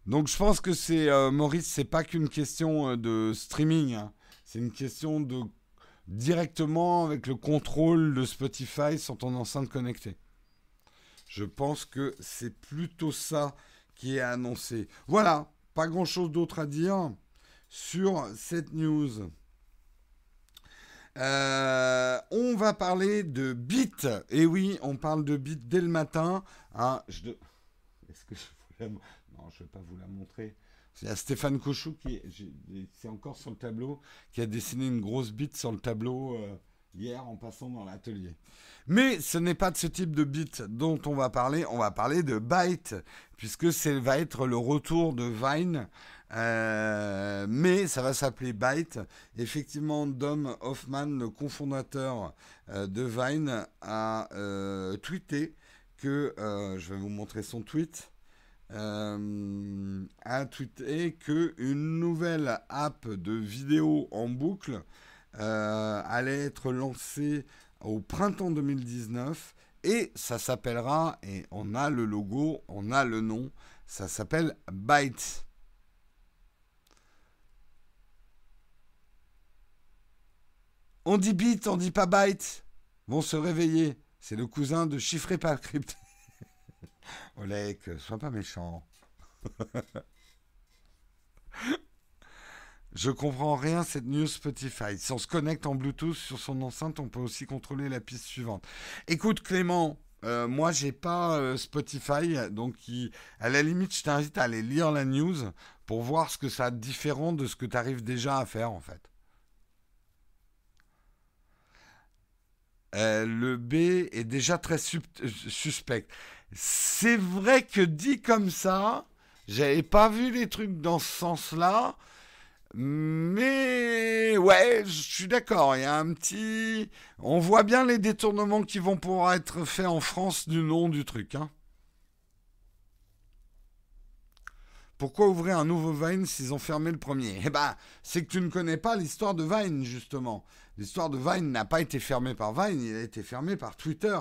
Donc, je pense que c'est, euh, Maurice, c'est pas qu'une question euh, de streaming. Hein. C'est une question de directement avec le contrôle de Spotify sur ton enceinte connectée. Je pense que c'est plutôt ça qui est annoncé. Voilà, pas grand chose d'autre à dire sur cette news. Euh, on va parler de Bit. Et oui, on parle de Bit dès le matin. Ah, Est-ce que je Je ne vais pas vous la montrer. C'est Stéphane Cochou qui c'est encore sur le tableau, qui a dessiné une grosse bite sur le tableau euh, hier en passant dans l'atelier. Mais ce n'est pas de ce type de bit dont on va parler, on va parler de Byte, puisque ça va être le retour de Vine. Euh, mais ça va s'appeler Byte. Effectivement, Dom Hoffman, le cofondateur euh, de Vine, a tweeté que, je vais vous montrer son tweet, a tweeté que une nouvelle app de vidéo en boucle allait être lancée au printemps 2019 et ça s'appellera, et on a le logo, on a le nom, ça s'appelle Byte. On dit bit, on dit pas byte. Vont se réveiller. C'est le cousin de chiffré par crypté. Olek, sois pas méchant. Je comprends rien cette news Spotify. Si on se connecte en Bluetooth sur son enceinte, on peut aussi contrôler la piste suivante. Écoute Clément, euh, moi j'ai pas euh, Spotify, donc à la limite je t'invite à aller lire la news pour voir ce que ça a de différent de ce que tu arrives déjà à faire en fait. Euh, le B est déjà très suspect. C'est vrai que dit comme ça, j'avais pas vu les trucs dans ce sens-là. Mais ouais, je suis d'accord. Il y a un petit. On voit bien les détournements qui vont pouvoir être faits en France du nom du truc. Hein. Pourquoi ouvrir un nouveau Vine s'ils ont fermé le premier? Eh ben, c'est que tu ne connais pas l'histoire de Vine, justement. L'histoire de Vine n'a pas été fermée par Vine, il a été fermé par Twitter,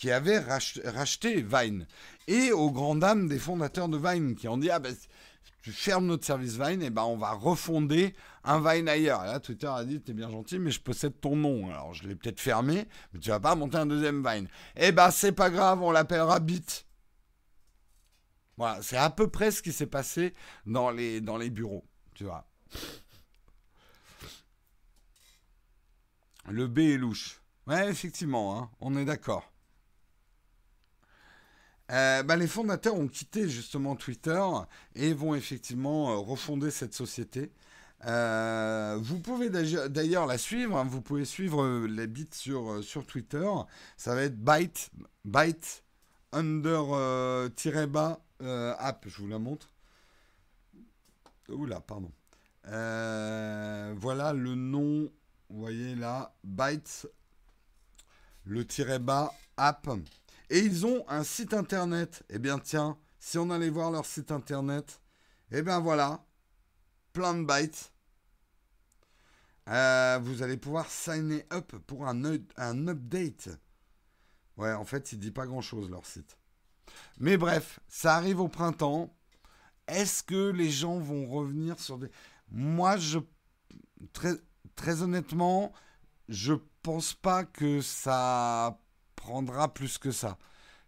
qui avait racheté Vine. Et aux grandes dames des fondateurs de Vine, qui ont dit, ah ben, tu fermes notre service Vine, et eh ben on va refonder un Vine ailleurs. Et là, Twitter a dit, t'es bien gentil, mais je possède ton nom. Alors, je l'ai peut-être fermé, mais tu vas pas monter un deuxième Vine. Eh ben, c'est pas grave, on l'appellera Bit. Voilà, c'est à peu près ce qui s'est passé dans les, dans les bureaux, tu vois. Le B est louche. Ouais, effectivement, hein, on est d'accord. Euh, bah, les fondateurs ont quitté justement Twitter et vont effectivement euh, refonder cette société. Euh, vous pouvez d'ailleurs la suivre. Hein. vous pouvez suivre les bits sur, Twitter. Ça va être byte, byte under bas euh, app, je vous la montre. Oula, pardon. Voilà le nom, vous voyez là, Bytes, le tiret bas, app. Et ils ont un site internet. Eh bien, tiens, si on allait voir leur site internet, eh bien voilà, plein de bytes. Euh, vous allez pouvoir signer up pour un, update. Ouais, en fait, il dit pas grand chose leur site. Mais bref, ça arrive au printemps. Est-ce que les gens vont revenir sur des... Moi, je... Très, très honnêtement, je pense pas que ça prendra plus que ça.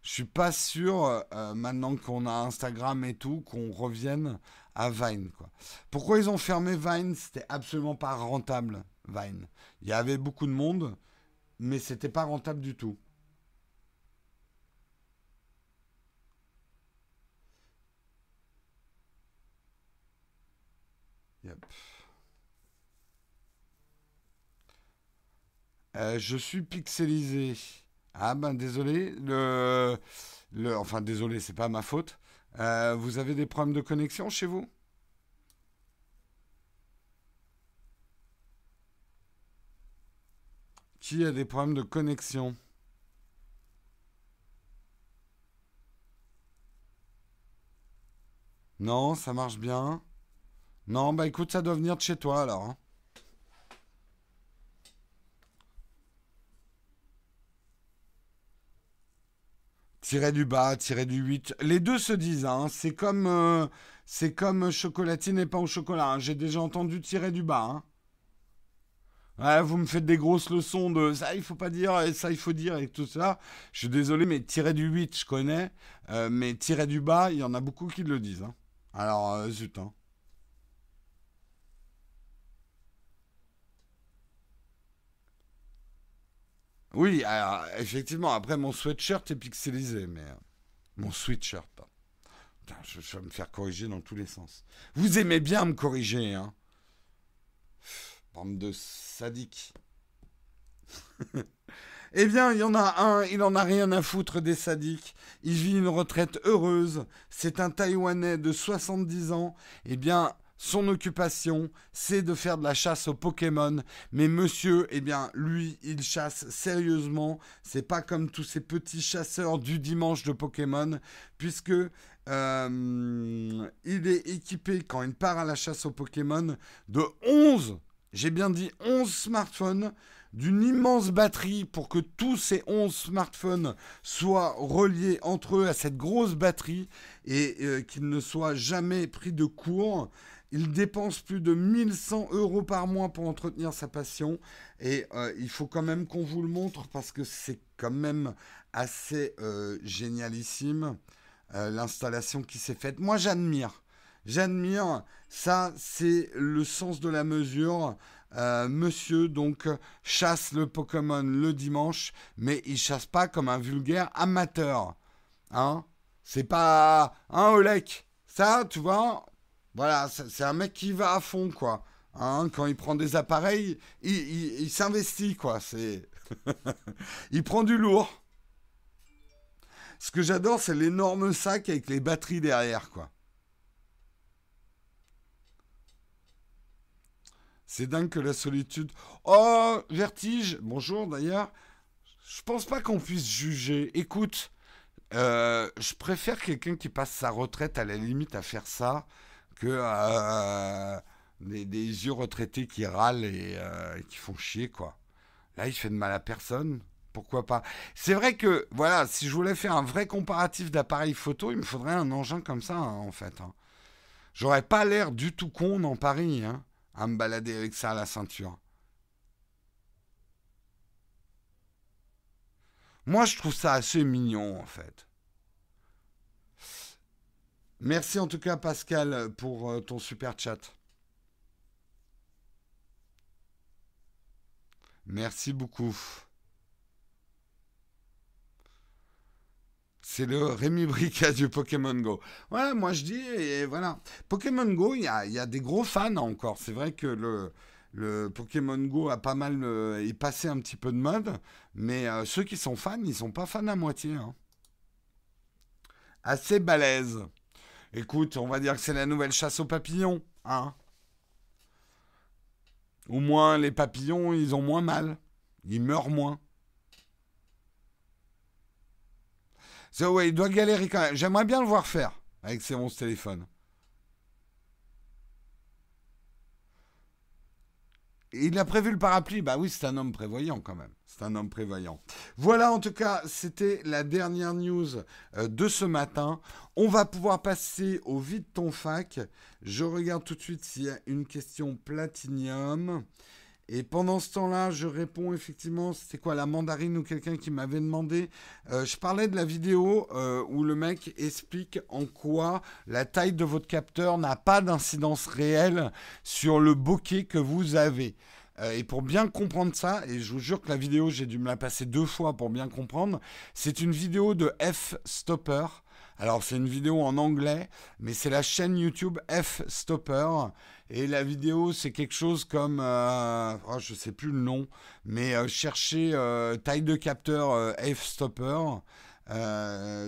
Je suis pas sûr, euh, maintenant qu'on a Instagram et tout, qu'on revienne à Vine. Quoi. Pourquoi ils ont fermé Vine? C'était absolument pas rentable, Vine. Il y avait beaucoup de monde, mais c'était pas rentable du tout. Euh, je suis pixelisé. Ah ben désolé, le, le enfin désolé, c'est pas ma faute. Euh, vous avez des problèmes de connexion chez vous? Qui a des problèmes de connexion? Non, ça marche bien. Non, bah écoute, ça doit venir de chez toi alors. Hein. Tirer du bas, tirer du 8. Les deux se disent, hein. c'est comme, euh, c'est comme chocolatine et pain au chocolat. Hein. J'ai déjà entendu tirer du bas. Ouais, vous me faites des grosses leçons de ça, il faut pas dire, et ça, il faut dire, et tout ça. Je suis désolé, mais tirer du 8, je connais. Euh, mais tirer du bas, il y en a beaucoup qui le disent. Alors, euh, zut. Oui, effectivement, après mon sweatshirt est pixelisé, mais. Euh, mon sweatshirt, pas. je, vais me faire corriger dans tous les sens. Vous aimez bien me corriger, hein? Bande de sadiques. eh bien, il y en a un, il en a rien à foutre des sadiques. Il vit une retraite heureuse. C'est un Taïwanais de 70 ans. Eh bien, son occupation, c'est de faire de la chasse aux Pokémon. Mais monsieur, eh bien, lui, il chasse sérieusement. C'est pas comme tous ces petits chasseurs du dimanche de Pokémon, puisque euh, il est équipé, quand il part à la chasse aux Pokémon, de 11, j'ai bien dit 11 smartphones d'une immense batterie pour que tous ces 11 smartphones soient reliés entre eux à cette grosse batterie et euh, qu'ils ne soient jamais pris de court. Il dépense plus de 1100 euros par mois pour entretenir sa passion. Et euh, il faut quand même qu'on vous le montre parce que c'est quand même assez euh, génialissime euh, l'installation qui s'est faite. Moi, j'admire. J'admire. Ça, c'est le sens de la mesure. monsieur, donc, chasse le Pokémon le dimanche, mais il chasse pas comme un vulgaire amateur. Hein? C'est pas un Olek. Ça, tu vois, voilà, c'est un mec qui va à fond, quoi. Hein, quand il prend des appareils, il, s'investit, quoi. C'est. il prend du lourd. Ce que j'adore, c'est l'énorme sac avec les batteries derrière, quoi. C'est dingue que la solitude. Oh, vertige. Bonjour d'ailleurs. Je pense pas qu'on puisse juger. Écoute, euh, je préfère quelqu'un qui passe sa retraite à la limite à faire ça que euh, des, yeux retraités qui râlent euh, et, qui font chier, quoi. Là, il fait de mal à personne. Pourquoi pas? C'est vrai que, voilà, si je voulais faire un vrai comparatif d'appareil photo, il me faudrait un engin comme ça, hein, en fait. Hein. J'aurais pas l'air du tout con dans Paris. Hein à me balader avec ça à la ceinture. Moi, je trouve ça assez mignon, en fait. Merci en tout cas, Pascal, pour euh, ton super chat. Merci beaucoup. C'est le Rémi Brica du Pokémon Go. Ouais, moi je dis, et voilà. Pokémon Go, il y a, des gros fans encore. C'est vrai que le, Pokémon Go a pas mal euh, est passé un petit peu de mode, mais euh, ceux qui sont fans, ils sont pas fans à moitié. Hein. Assez balèze. Écoute, on va dire que c'est la nouvelle chasse aux papillons, hein. Au moins, les papillons, ils ont moins mal. Ils meurent moins. ouais, il doit galérer quand même. J'aimerais bien le voir faire avec ses 11 téléphones. Il a prévu le parapluie. Bah oui, c'est un homme prévoyant quand même. C'est un homme prévoyant. Voilà, en tout cas, c'était la dernière news euh, de ce matin. On va pouvoir passer au vide ton fac. Je regarde tout de suite s'il y a une question platinium. Et pendant ce temps-là, je réponds effectivement, c'était quoi la mandarine ou quelqu'un qui m'avait demandé. Euh, je parlais de la vidéo euh, où le mec explique en quoi la taille de votre capteur n'a pas d'incidence réelle sur le bokeh que vous avez. Euh, et pour bien comprendre ça, et je vous jure que la vidéo, j'ai dû me la passer deux fois pour bien comprendre, c'est une vidéo de F-Stopper. Alors c'est une vidéo en anglais, mais c'est la chaîne YouTube F-Stopper. Et la vidéo, c'est quelque chose comme, euh, oh, je ne sais plus le nom, mais euh, chercher euh, taille de capteur f-stopper.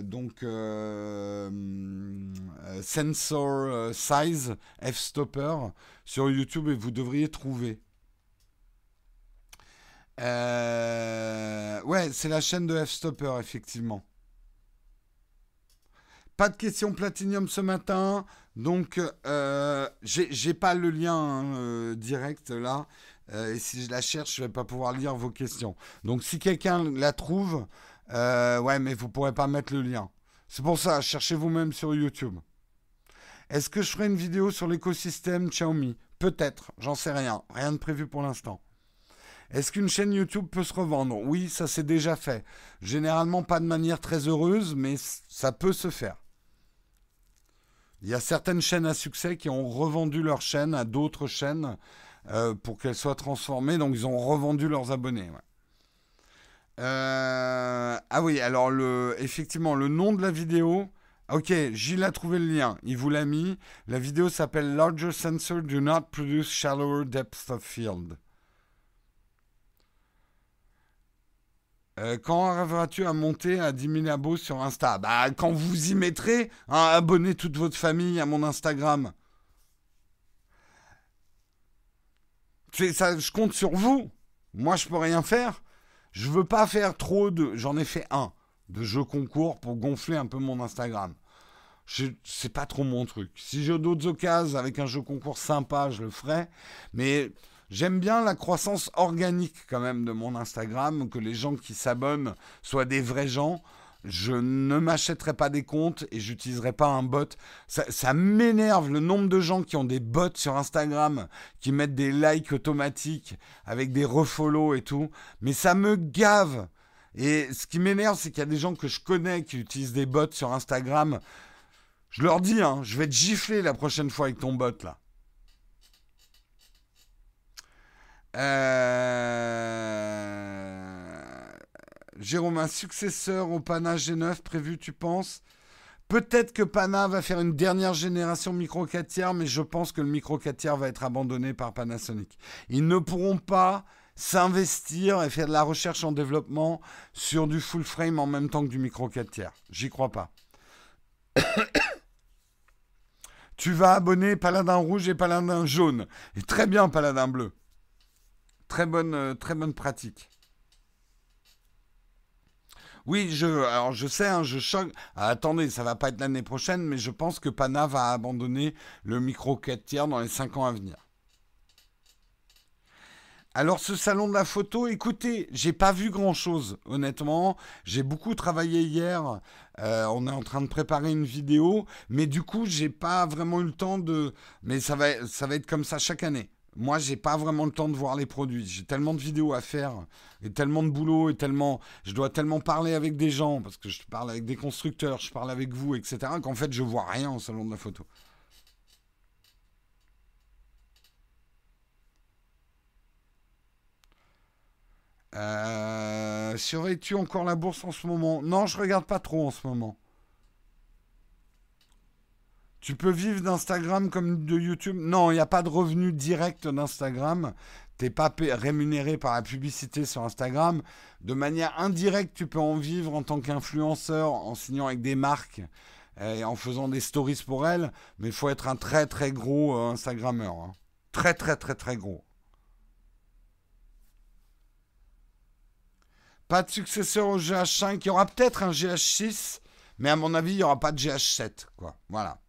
donc sensor size f-stopper sur YouTube et vous devriez trouver. ouais, c'est la chaîne de f-stopper effectivement. Pas de questions platinium ce matin. Donc, euh, j'ai pas le lien hein, euh, direct là. Euh, et si je la cherche, je vais pas pouvoir lire vos questions. Donc, si quelqu'un la trouve, euh, ouais, mais vous pourrez pas mettre le lien. C'est pour ça, cherchez vous-même sur YouTube. Est-ce que je ferai une vidéo sur l'écosystème Xiaomi? Peut-être, j'en sais rien. Rien de prévu pour l'instant. Est-ce qu'une chaîne YouTube peut se revendre? Oui, ça s'est déjà fait. Généralement pas de manière très heureuse, mais ça peut se faire. Il y a certaines chaînes à succès qui ont revendu leur chaîne à d'autres chaînes euh, pour qu'elles soient transformées. Donc, ils ont revendu leurs abonnés. Euh, ah oui, alors effectivement, le nom de la vidéo. Ok, Gilles a trouvé le lien. Il vous l'a mis. La vidéo s'appelle Larger Sensor Do Not Produce Shallower Depth of Field. Euh, quand arriveras-tu à monter à 10 000 abos sur Insta? Bah, quand vous y mettrez, hein, abonnez toute votre famille à mon Instagram. Ça, je compte sur vous. Moi, je peux rien faire. Je veux pas faire trop de. J'en ai fait un de jeux concours pour gonfler un peu mon Instagram. C'est pas trop mon truc. Si j'ai d'autres occasions avec un jeu concours sympa, je le ferai. Mais J'aime bien la croissance organique quand même de mon Instagram, que les gens qui s'abonnent soient des vrais gens. Je ne m'achèterai pas des comptes et j'utiliserai pas un bot. Ça, m'énerve le nombre de gens qui ont des bots sur Instagram, qui mettent des likes automatiques avec des refollow et tout. Mais ça me gave. Et ce qui m'énerve, c'est qu'il y a des gens que je connais qui utilisent des bots sur Instagram. Je leur dis, hein, je vais te gifler la prochaine fois avec ton bot là. Euh, Jérôme, un successeur au Pana G9 prévu, tu penses? Peut-être que Pana va faire une dernière génération micro 4 tiers, mais je pense que le micro 4 tiers va être abandonné par Panasonic. Ils ne pourront pas s'investir et faire de la recherche en développement sur du full frame en même temps que du micro 4 tiers. J'y crois pas. tu vas abonner Paladin rouge et Paladin jaune. Et très bien Paladin bleu. Très bonne, euh, très pratique. Oui, je, alors je sais, hein, je choque. Ah, attendez, ça va pas être l'année prochaine, mais je pense que Pana va abandonner le micro 4 tiers dans les 5 ans à venir. Alors ce salon de la photo, écoutez, j'ai pas vu grand chose, honnêtement. J'ai beaucoup travaillé hier. Euh, on est en train de préparer une vidéo, mais du coup, j'ai pas vraiment eu le temps de. Mais ça va, ça va être comme ça chaque année. Moi, j'ai pas vraiment le temps de voir les produits. J'ai tellement de vidéos à faire et tellement de boulot et tellement, je dois tellement parler avec des gens parce que je parle avec des constructeurs, je parle avec vous, etc. Qu'en fait, je vois rien au salon de la photo. Euh, surveilles-tu encore la bourse en ce moment? Non, je regarde pas trop en ce moment. Tu peux vivre d'Instagram comme de YouTube? Non, il n'y a pas de revenu direct d'Instagram. Tu n'es pas rémunéré par la publicité sur Instagram. De manière indirecte, tu peux en vivre en tant qu'influenceur, en signant avec des marques et en faisant des stories pour elles. Mais il faut être un très très gros euh, Instagrammeur. Hein. Très très très très gros. Pas de successeur au GH5. Il y aura peut-être un GH6, mais à mon avis, il n'y aura pas de GH7. Quoi. Voilà.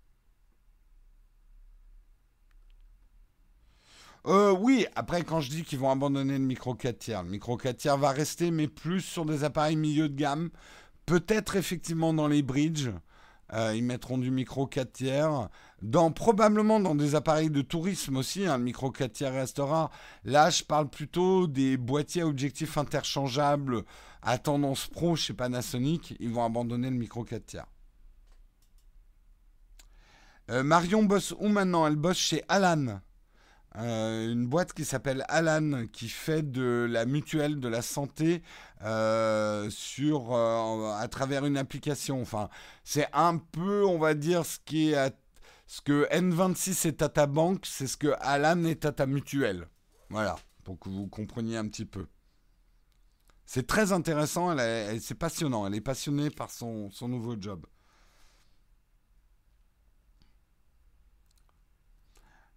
Euh, oui, après, quand je dis qu'ils vont abandonner le micro 4 tiers, le micro 4 tiers va rester, mais plus sur des appareils milieu de gamme. Peut-être effectivement dans les bridges. Euh, ils mettront du micro 4 tiers. Dans, probablement dans des appareils de tourisme aussi, hein, micro 4 tiers restera. Là, je parle plutôt des boîtiers à objectifs interchangeables à tendance pro chez Panasonic. Ils vont abandonner le micro 4 tiers. Euh, Marion bosse où maintenant? Elle bosse chez Alan. Euh, une boîte qui s'appelle Alan, qui fait de la mutuelle de la santé euh, sur, euh, à travers une application. Enfin, c'est un peu, on va dire, ce qui est ce que N26 est à ta banque, c'est ce que Alan est à ta mutuelle. Voilà, pour que vous compreniez un petit peu. C'est très intéressant, c'est passionnant, elle est passionnée par son nouveau job.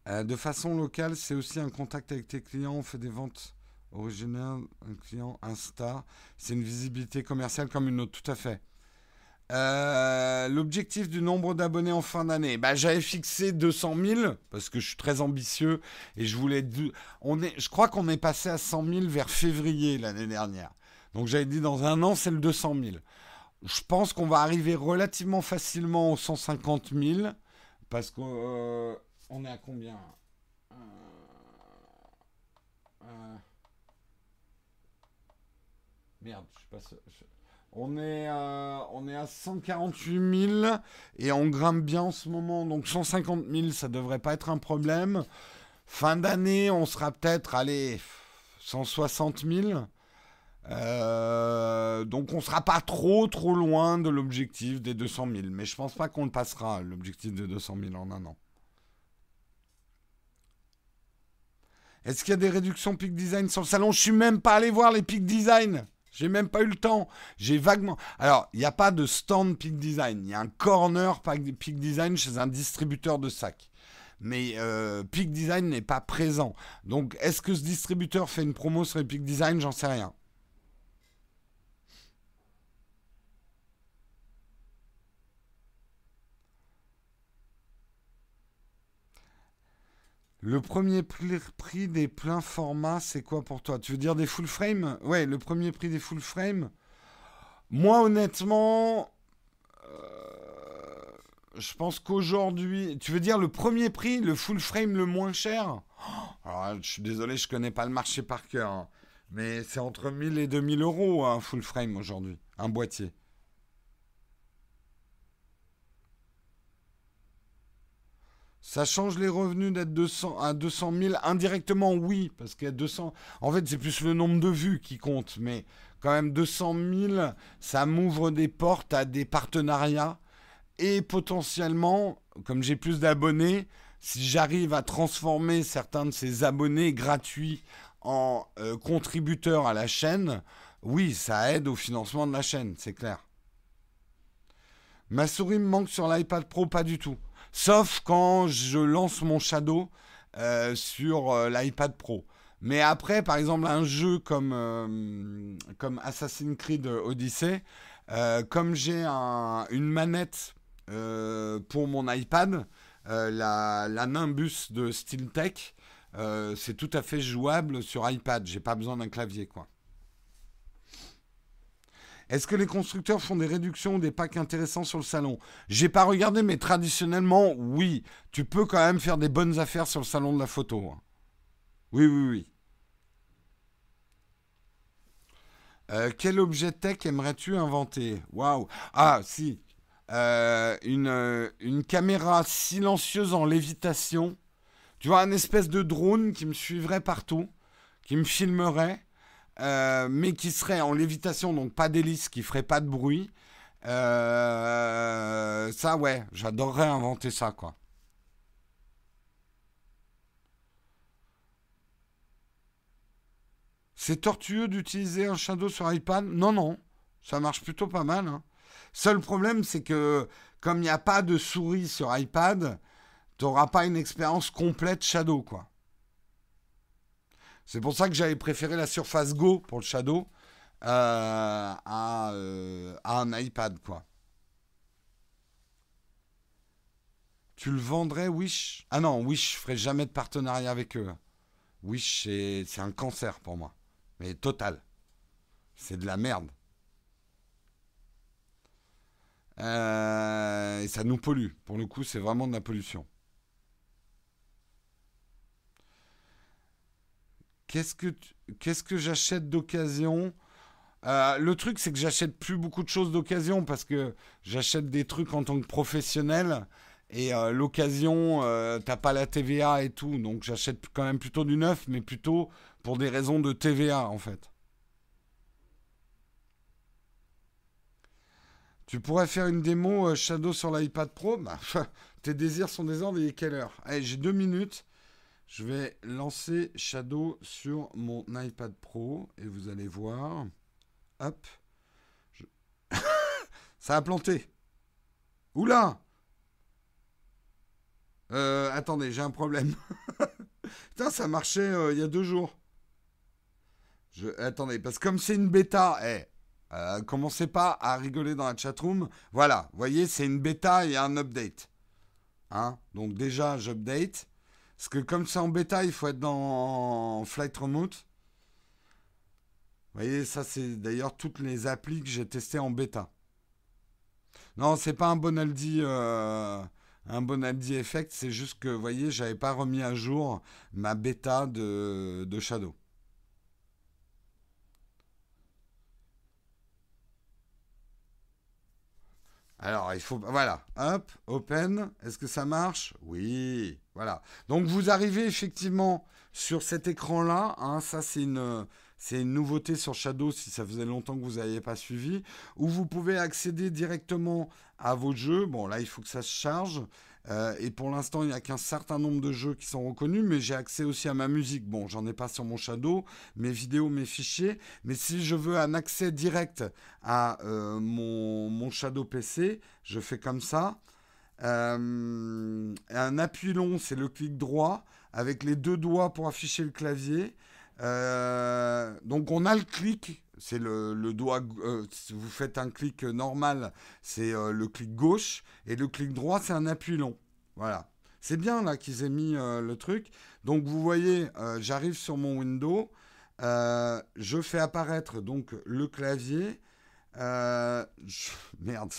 Euh, de façon locale, c'est aussi un contact avec tes clients. On fait des ventes originales, un client Insta. C'est une visibilité commerciale comme une autre, tout à fait. Euh, l'objectif du nombre d'abonnés en fin d'année, bah, j'avais fixé 200 000 parce que je suis très ambitieux et je voulais. On je crois qu'on est passé à 100 000 vers février l'année dernière. Donc j'avais dit dans un an c'est le 200 000. Je pense qu'on va arriver relativement facilement aux 150 000 parce que euh, on est à combien euh, euh, Merde, je. On est, à, on est à 148 000 et on grimpe bien en ce moment. Donc 150 000, ça devrait pas être un problème. Fin d'année, on sera peut-être, allez, 160 000. Euh, donc on sera pas trop trop loin de l'objectif des 200 000. Mais je pense pas qu'on le passera, l'objectif de 200 000 en un an. Est-ce qu'il y a des réductions Peak Design sur le salon? Je suis même pas allé voir les Peak Design. J'ai même pas eu le temps. J'ai vaguement. Alors, il n'y a pas de stand Peak Design. Il y a un corner Peak Design chez un distributeur de sacs. Mais euh, Peak Design n'est pas présent. Donc, est-ce que ce distributeur fait une promo sur les Peak Design? J'en sais rien. Le premier prix des pleins formats, c'est quoi pour toi? Tu veux dire des full frame? Ouais, le premier prix des full frame. Moi, honnêtement, euh, je pense qu'aujourd'hui, tu veux dire le premier prix, le full frame le moins cher? Alors, je suis désolé, je connais pas le marché par cœur, hein. mais c'est entre 1000 et 2000 euros un full frame aujourd'hui, un boîtier. Ça change les revenus d'être 200 à 200 000 indirectement, oui, parce qu'il y a 200. En fait, c'est plus le nombre de vues qui compte, mais quand même 200 000, ça m'ouvre des portes à des partenariats et potentiellement, comme j'ai plus d'abonnés, si j'arrive à transformer certains de ces abonnés gratuits en euh, contributeur à la chaîne, oui, ça aide au financement de la chaîne, c'est clair. Ma souris me manque sur l'iPad Pro, pas du tout. Sauf quand je lance mon Shadow euh, sur euh, l'iPad Pro. Mais après, par exemple, un jeu comme, comme Assassin's Creed Odyssey, comme j'ai une manette pour mon iPad, la, la, Nimbus de SteelTech, euh, c'est tout à fait jouable sur iPad. J'ai pas besoin d'un clavier, quoi. Est-ce que les constructeurs font des réductions ou des packs intéressants sur le salon? J'ai pas regardé, mais traditionnellement, oui. Tu peux quand même faire des bonnes affaires sur le salon de la photo. Hein. Oui, oui, oui. Euh, quel objet tech aimerais-tu inventer? Waouh Ah, si. Euh, une, une caméra silencieuse en lévitation tu vois, un espèce de drone qui me suivrait partout, qui me filmerait, euh, mais qui serait en lévitation, donc pas d'hélice, qui ferait pas de bruit. Euh, ça, ouais, j'adorerais inventer ça, quoi. C'est tortueux d'utiliser un Shadow sur iPad? Non, non, ça marche plutôt pas mal. Hein. Seul problème, c'est que comme il n'y a pas de souris sur iPad, tu n'auras pas une expérience complète Shadow, quoi. C'est pour ça que j'avais préféré la Surface Go pour le Shadow euh, euh, à, un iPad, quoi. Tu le vendrais, Wish? Ah non, Wish, je ferai jamais de partenariat avec eux. Wish, c'est un cancer pour moi. Mais total. C'est de la merde. Euh, et ça nous pollue. Pour le coup, c'est vraiment de la pollution. Qu'est-ce que, qu'est-ce que j'achète d'occasion? Euh, le truc, c'est que j'achète plus beaucoup de choses d'occasion parce que j'achète des trucs en tant que professionnel et euh, l'occasion, euh, t'as pas la TVA et tout, donc j'achète quand même plutôt du neuf, mais plutôt pour des raisons de TVA en fait. Tu pourrais faire une démo Shadow sur l'iPad Pro? Bah, Tes désirs sont des ordres, il est quelle heure? Allez, j'ai deux minutes. Je vais lancer Shadow sur mon iPad Pro et vous allez voir. Hop. Ça a planté. Oula euh, Attendez, j'ai un problème. Putain, ça marchait euh, il y a deux jours. Je... Attendez, parce que comme c'est une bêta, eh, euh, commencez pas à rigoler dans la chatroom. Voilà, voyez, c'est une bêta et un update. Hein Donc déjà, j'update. Parce que comme c'est en bêta, il faut être dans Flight Remote. Vous voyez, ça c'est d'ailleurs toutes les applis que j'ai testées en bêta. Non, c'est pas un Bonaldi, euh, un Effect, c'est juste que, vous voyez, j'avais pas remis à jour ma bêta de Shadow. Alors, il faut. Voilà. Hop, open. Est-ce que ça marche? Oui. Voilà. Donc, vous arrivez effectivement sur cet écran-là. Hein, ça, c'est une. C'est une nouveauté sur Shadow si ça faisait longtemps que vous n'aviez pas suivi, où vous pouvez accéder directement à vos jeux. Bon, là, il faut que ça se charge. Euh, et pour l'instant, il n'y a qu'un certain nombre de jeux qui sont reconnus, mais j'ai accès aussi à ma musique. Bon, j'en ai pas sur mon Shadow, mes vidéos, mes fichiers. Mais si je veux un accès direct à euh, mon, Shadow PC, je fais comme ça. Euh, un appui long, c'est le clic droit, avec les deux doigts pour afficher le clavier. Donc on a le clic c'est le, doigt. Euh, vous faites un clic normal, c'est euh, le clic gauche. Et le clic droit, c'est un appui long. Voilà. C'est bien là qu'ils aient mis euh, le truc. Donc vous voyez, j'arrive sur mon window. je fais apparaître donc le clavier. Merde.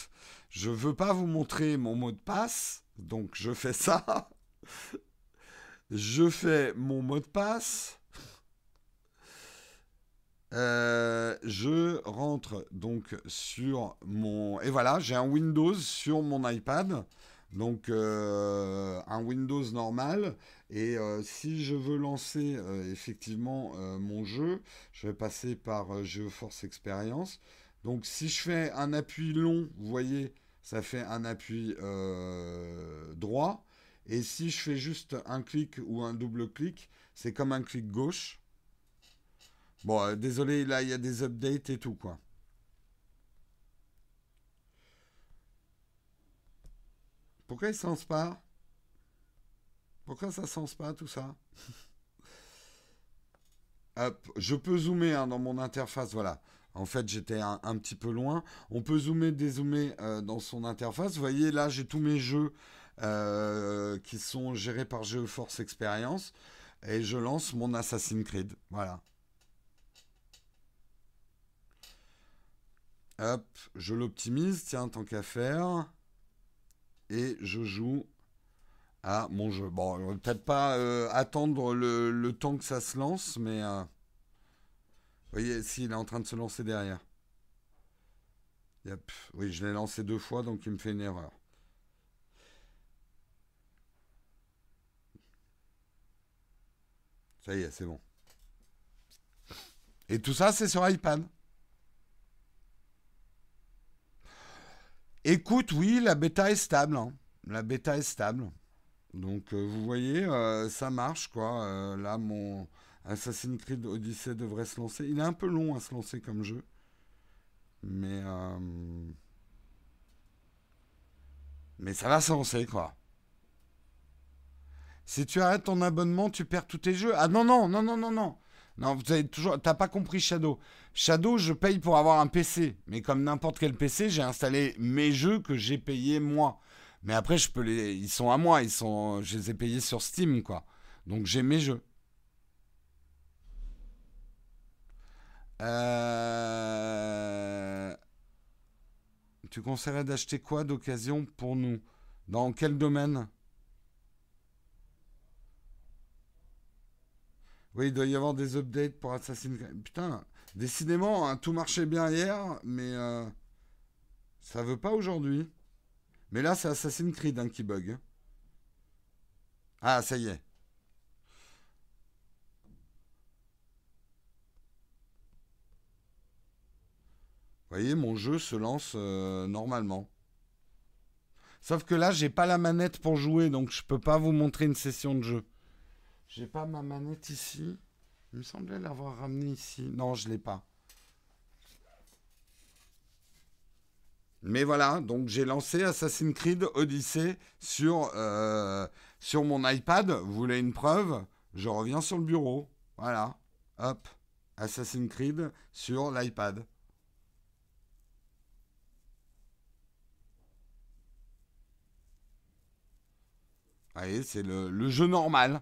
Je veux pas vous montrer mon mot de passe. Donc je fais ça. je fais mon mot de passe. Euh, je rentre donc sur mon... Et voilà, j'ai un Windows sur mon iPad. Donc euh, un Windows normal. Et euh, si je veux lancer effectivement mon jeu, je vais passer par GeoForce Experience. Donc si je fais un appui long, vous voyez, ça fait un appui droit. Et si je fais juste un clic ou un double clic, c'est comme un clic gauche. Bon, euh, désolé, là, il y a des updates et tout, quoi. Pourquoi il ne sens pas Pourquoi ça ne sens pas, tout ça? Hop, je peux zoomer hein, dans mon interface, voilà. En fait, j'étais un, petit peu loin. On peut zoomer, dézoomer euh, dans son interface. Vous voyez, là, j'ai tous mes jeux euh, qui sont gérés par GeForce Experience. Et je lance mon Assassin's Creed. Voilà. Hop, je l'optimise, tiens, tant qu'à faire. Et je joue à mon jeu. Bon, peut-être pas euh, attendre le, temps que ça se lance, mais... Euh, vous voyez, si, est en train de se lancer derrière. Yep. Oui, je l'ai lancé deux fois, donc il me fait une erreur. Ça y est, c'est bon. Et tout ça, c'est sur iPad. Écoute, oui, la bêta est stable. Hein. La bêta est stable. Donc, euh, vous voyez, euh, ça marche, quoi. Euh, là, mon Assassin's Creed Odyssey devrait se lancer. Il est un peu long à se lancer comme jeu. Mais... Mais ça va se lancer, quoi. Si tu arrêtes ton abonnement, tu perds tous tes jeux. Ah non, non, non, non, non, non. Non, vous avez toujours. T'as pas compris Shadow. Shadow, je paye pour avoir un PC. Mais comme n'importe quel PC, j'ai installé mes jeux que j'ai payés moi. Mais après, je peux. Ils sont à moi. Ils sont. Je les ai payés sur Steam, quoi. Donc j'ai mes jeux. Euh... Tu conseillerais d'acheter quoi d'occasion pour nous? Dans quel domaine? Oui, il doit y avoir des updates pour Assassin's Creed. Putain, décidément, hein, tout marchait bien hier, mais euh, ça veut pas aujourd'hui. Mais là, c'est Assassin's Creed hein, qui bug. Ah, ça y est. Vous voyez, mon jeu se lance euh, normalement. Sauf que là, j'ai pas la manette pour jouer, donc je peux pas vous montrer une session de jeu. J'ai pas ma manette ici. Il me semblait l'avoir ramenée ici. Non, je l'ai pas. Mais voilà, donc j'ai lancé Assassin's Creed Odyssey sur, euh, sur mon iPad. Vous voulez une preuve? Je reviens sur le bureau. Voilà. Hop. Assassin's Creed sur l'iPad. Vous voyez, c'est le jeu normal.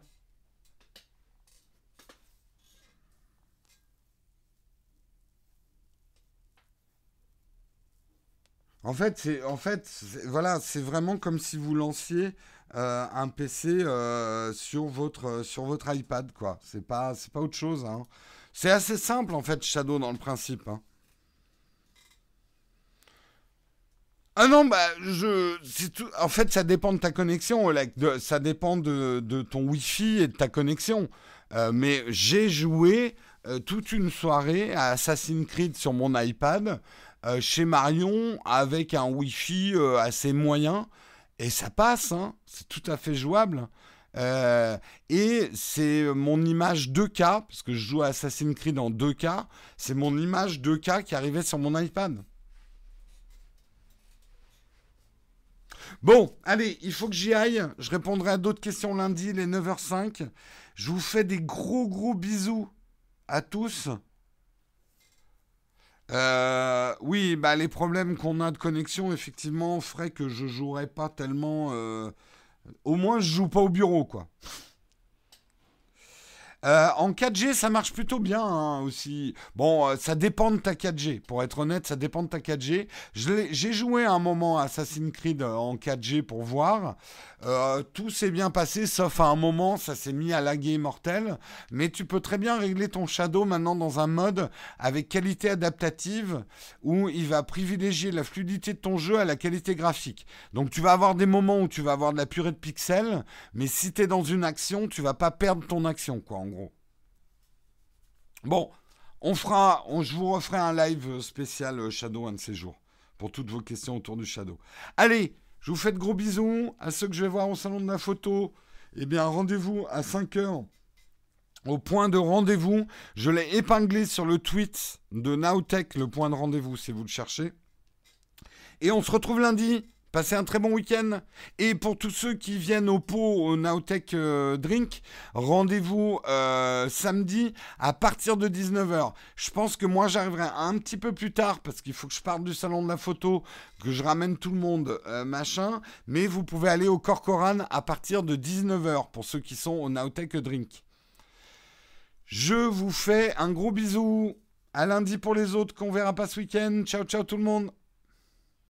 En fait, c'est en fait, voilà, c'est vraiment comme si vous lanciez euh, un PC euh, sur votre sur votre iPad, quoi. C'est pas c'est pas autre chose. Hein. C'est assez simple en fait, Shadow dans le principe. Hein. Ah non, bah je, tout, en fait, ça dépend de ta connexion, de, ça dépend de, de, ton Wi-Fi et de ta connexion. Euh, mais j'ai joué toute une soirée à Assassin's Creed sur mon iPad euh, chez Marion avec un Wi-Fi euh, assez moyen et ça passe, hein. c'est tout à fait jouable. Euh, et c'est mon image 2K, parce que je joue à Assassin's Creed en 2K, c'est mon image 2K qui arrivait sur mon iPad. Bon, allez, il faut que j'y aille. Je répondrai à d'autres questions lundi, les 9h05. Je vous fais des gros gros bisous à tous. Euh, oui, bah, les problèmes qu'on a de connexion, effectivement, feraient que je jouerais pas tellement. Euh, au moins, je joue pas au bureau, quoi. Euh, en 4G, ça marche plutôt bien hein, aussi. Bon, ça dépend de ta 4G. Pour être honnête, ça dépend de ta 4G. J'ai joué un moment Assassin's Creed en 4G pour voir. Tout s'est bien passé, sauf à un moment, ça s'est mis à laguer mortel. Mais tu peux très bien régler ton Shadow maintenant dans un mode avec qualité adaptative où il va privilégier la fluidité de ton jeu à la qualité graphique. Donc tu vas avoir des moments où tu vas avoir de la purée de pixels, mais si tu es dans une action, tu vas pas perdre ton action, quoi gros. Bon, on fera, on, je vous referai un live spécial Shadow un de ces jours pour toutes vos questions autour du Shadow. Allez, je vous fais de gros bisous à ceux que je vais voir au salon de la photo. Eh bien, rendez-vous à 5h au point de rendez-vous. Je l'ai épinglé sur le tweet de Nowtech, le point de rendez-vous, si vous le cherchez. Et on se retrouve lundi. Passez un très bon week-end. Et pour tous ceux qui viennent au pot au Nowtech euh, Drink, rendez-vous euh, samedi à partir de 19h. Je pense que moi j'arriverai un petit peu plus tard parce qu'il faut que je parte du salon de la photo, que je ramène tout le monde, euh, machin. Mais vous pouvez aller au Corcoran à partir de 19h pour ceux qui sont au Nowtech Drink. Je vous fais un gros bisou. À lundi pour les autres qu'on verra pas ce week-end. Ciao, ciao tout le monde.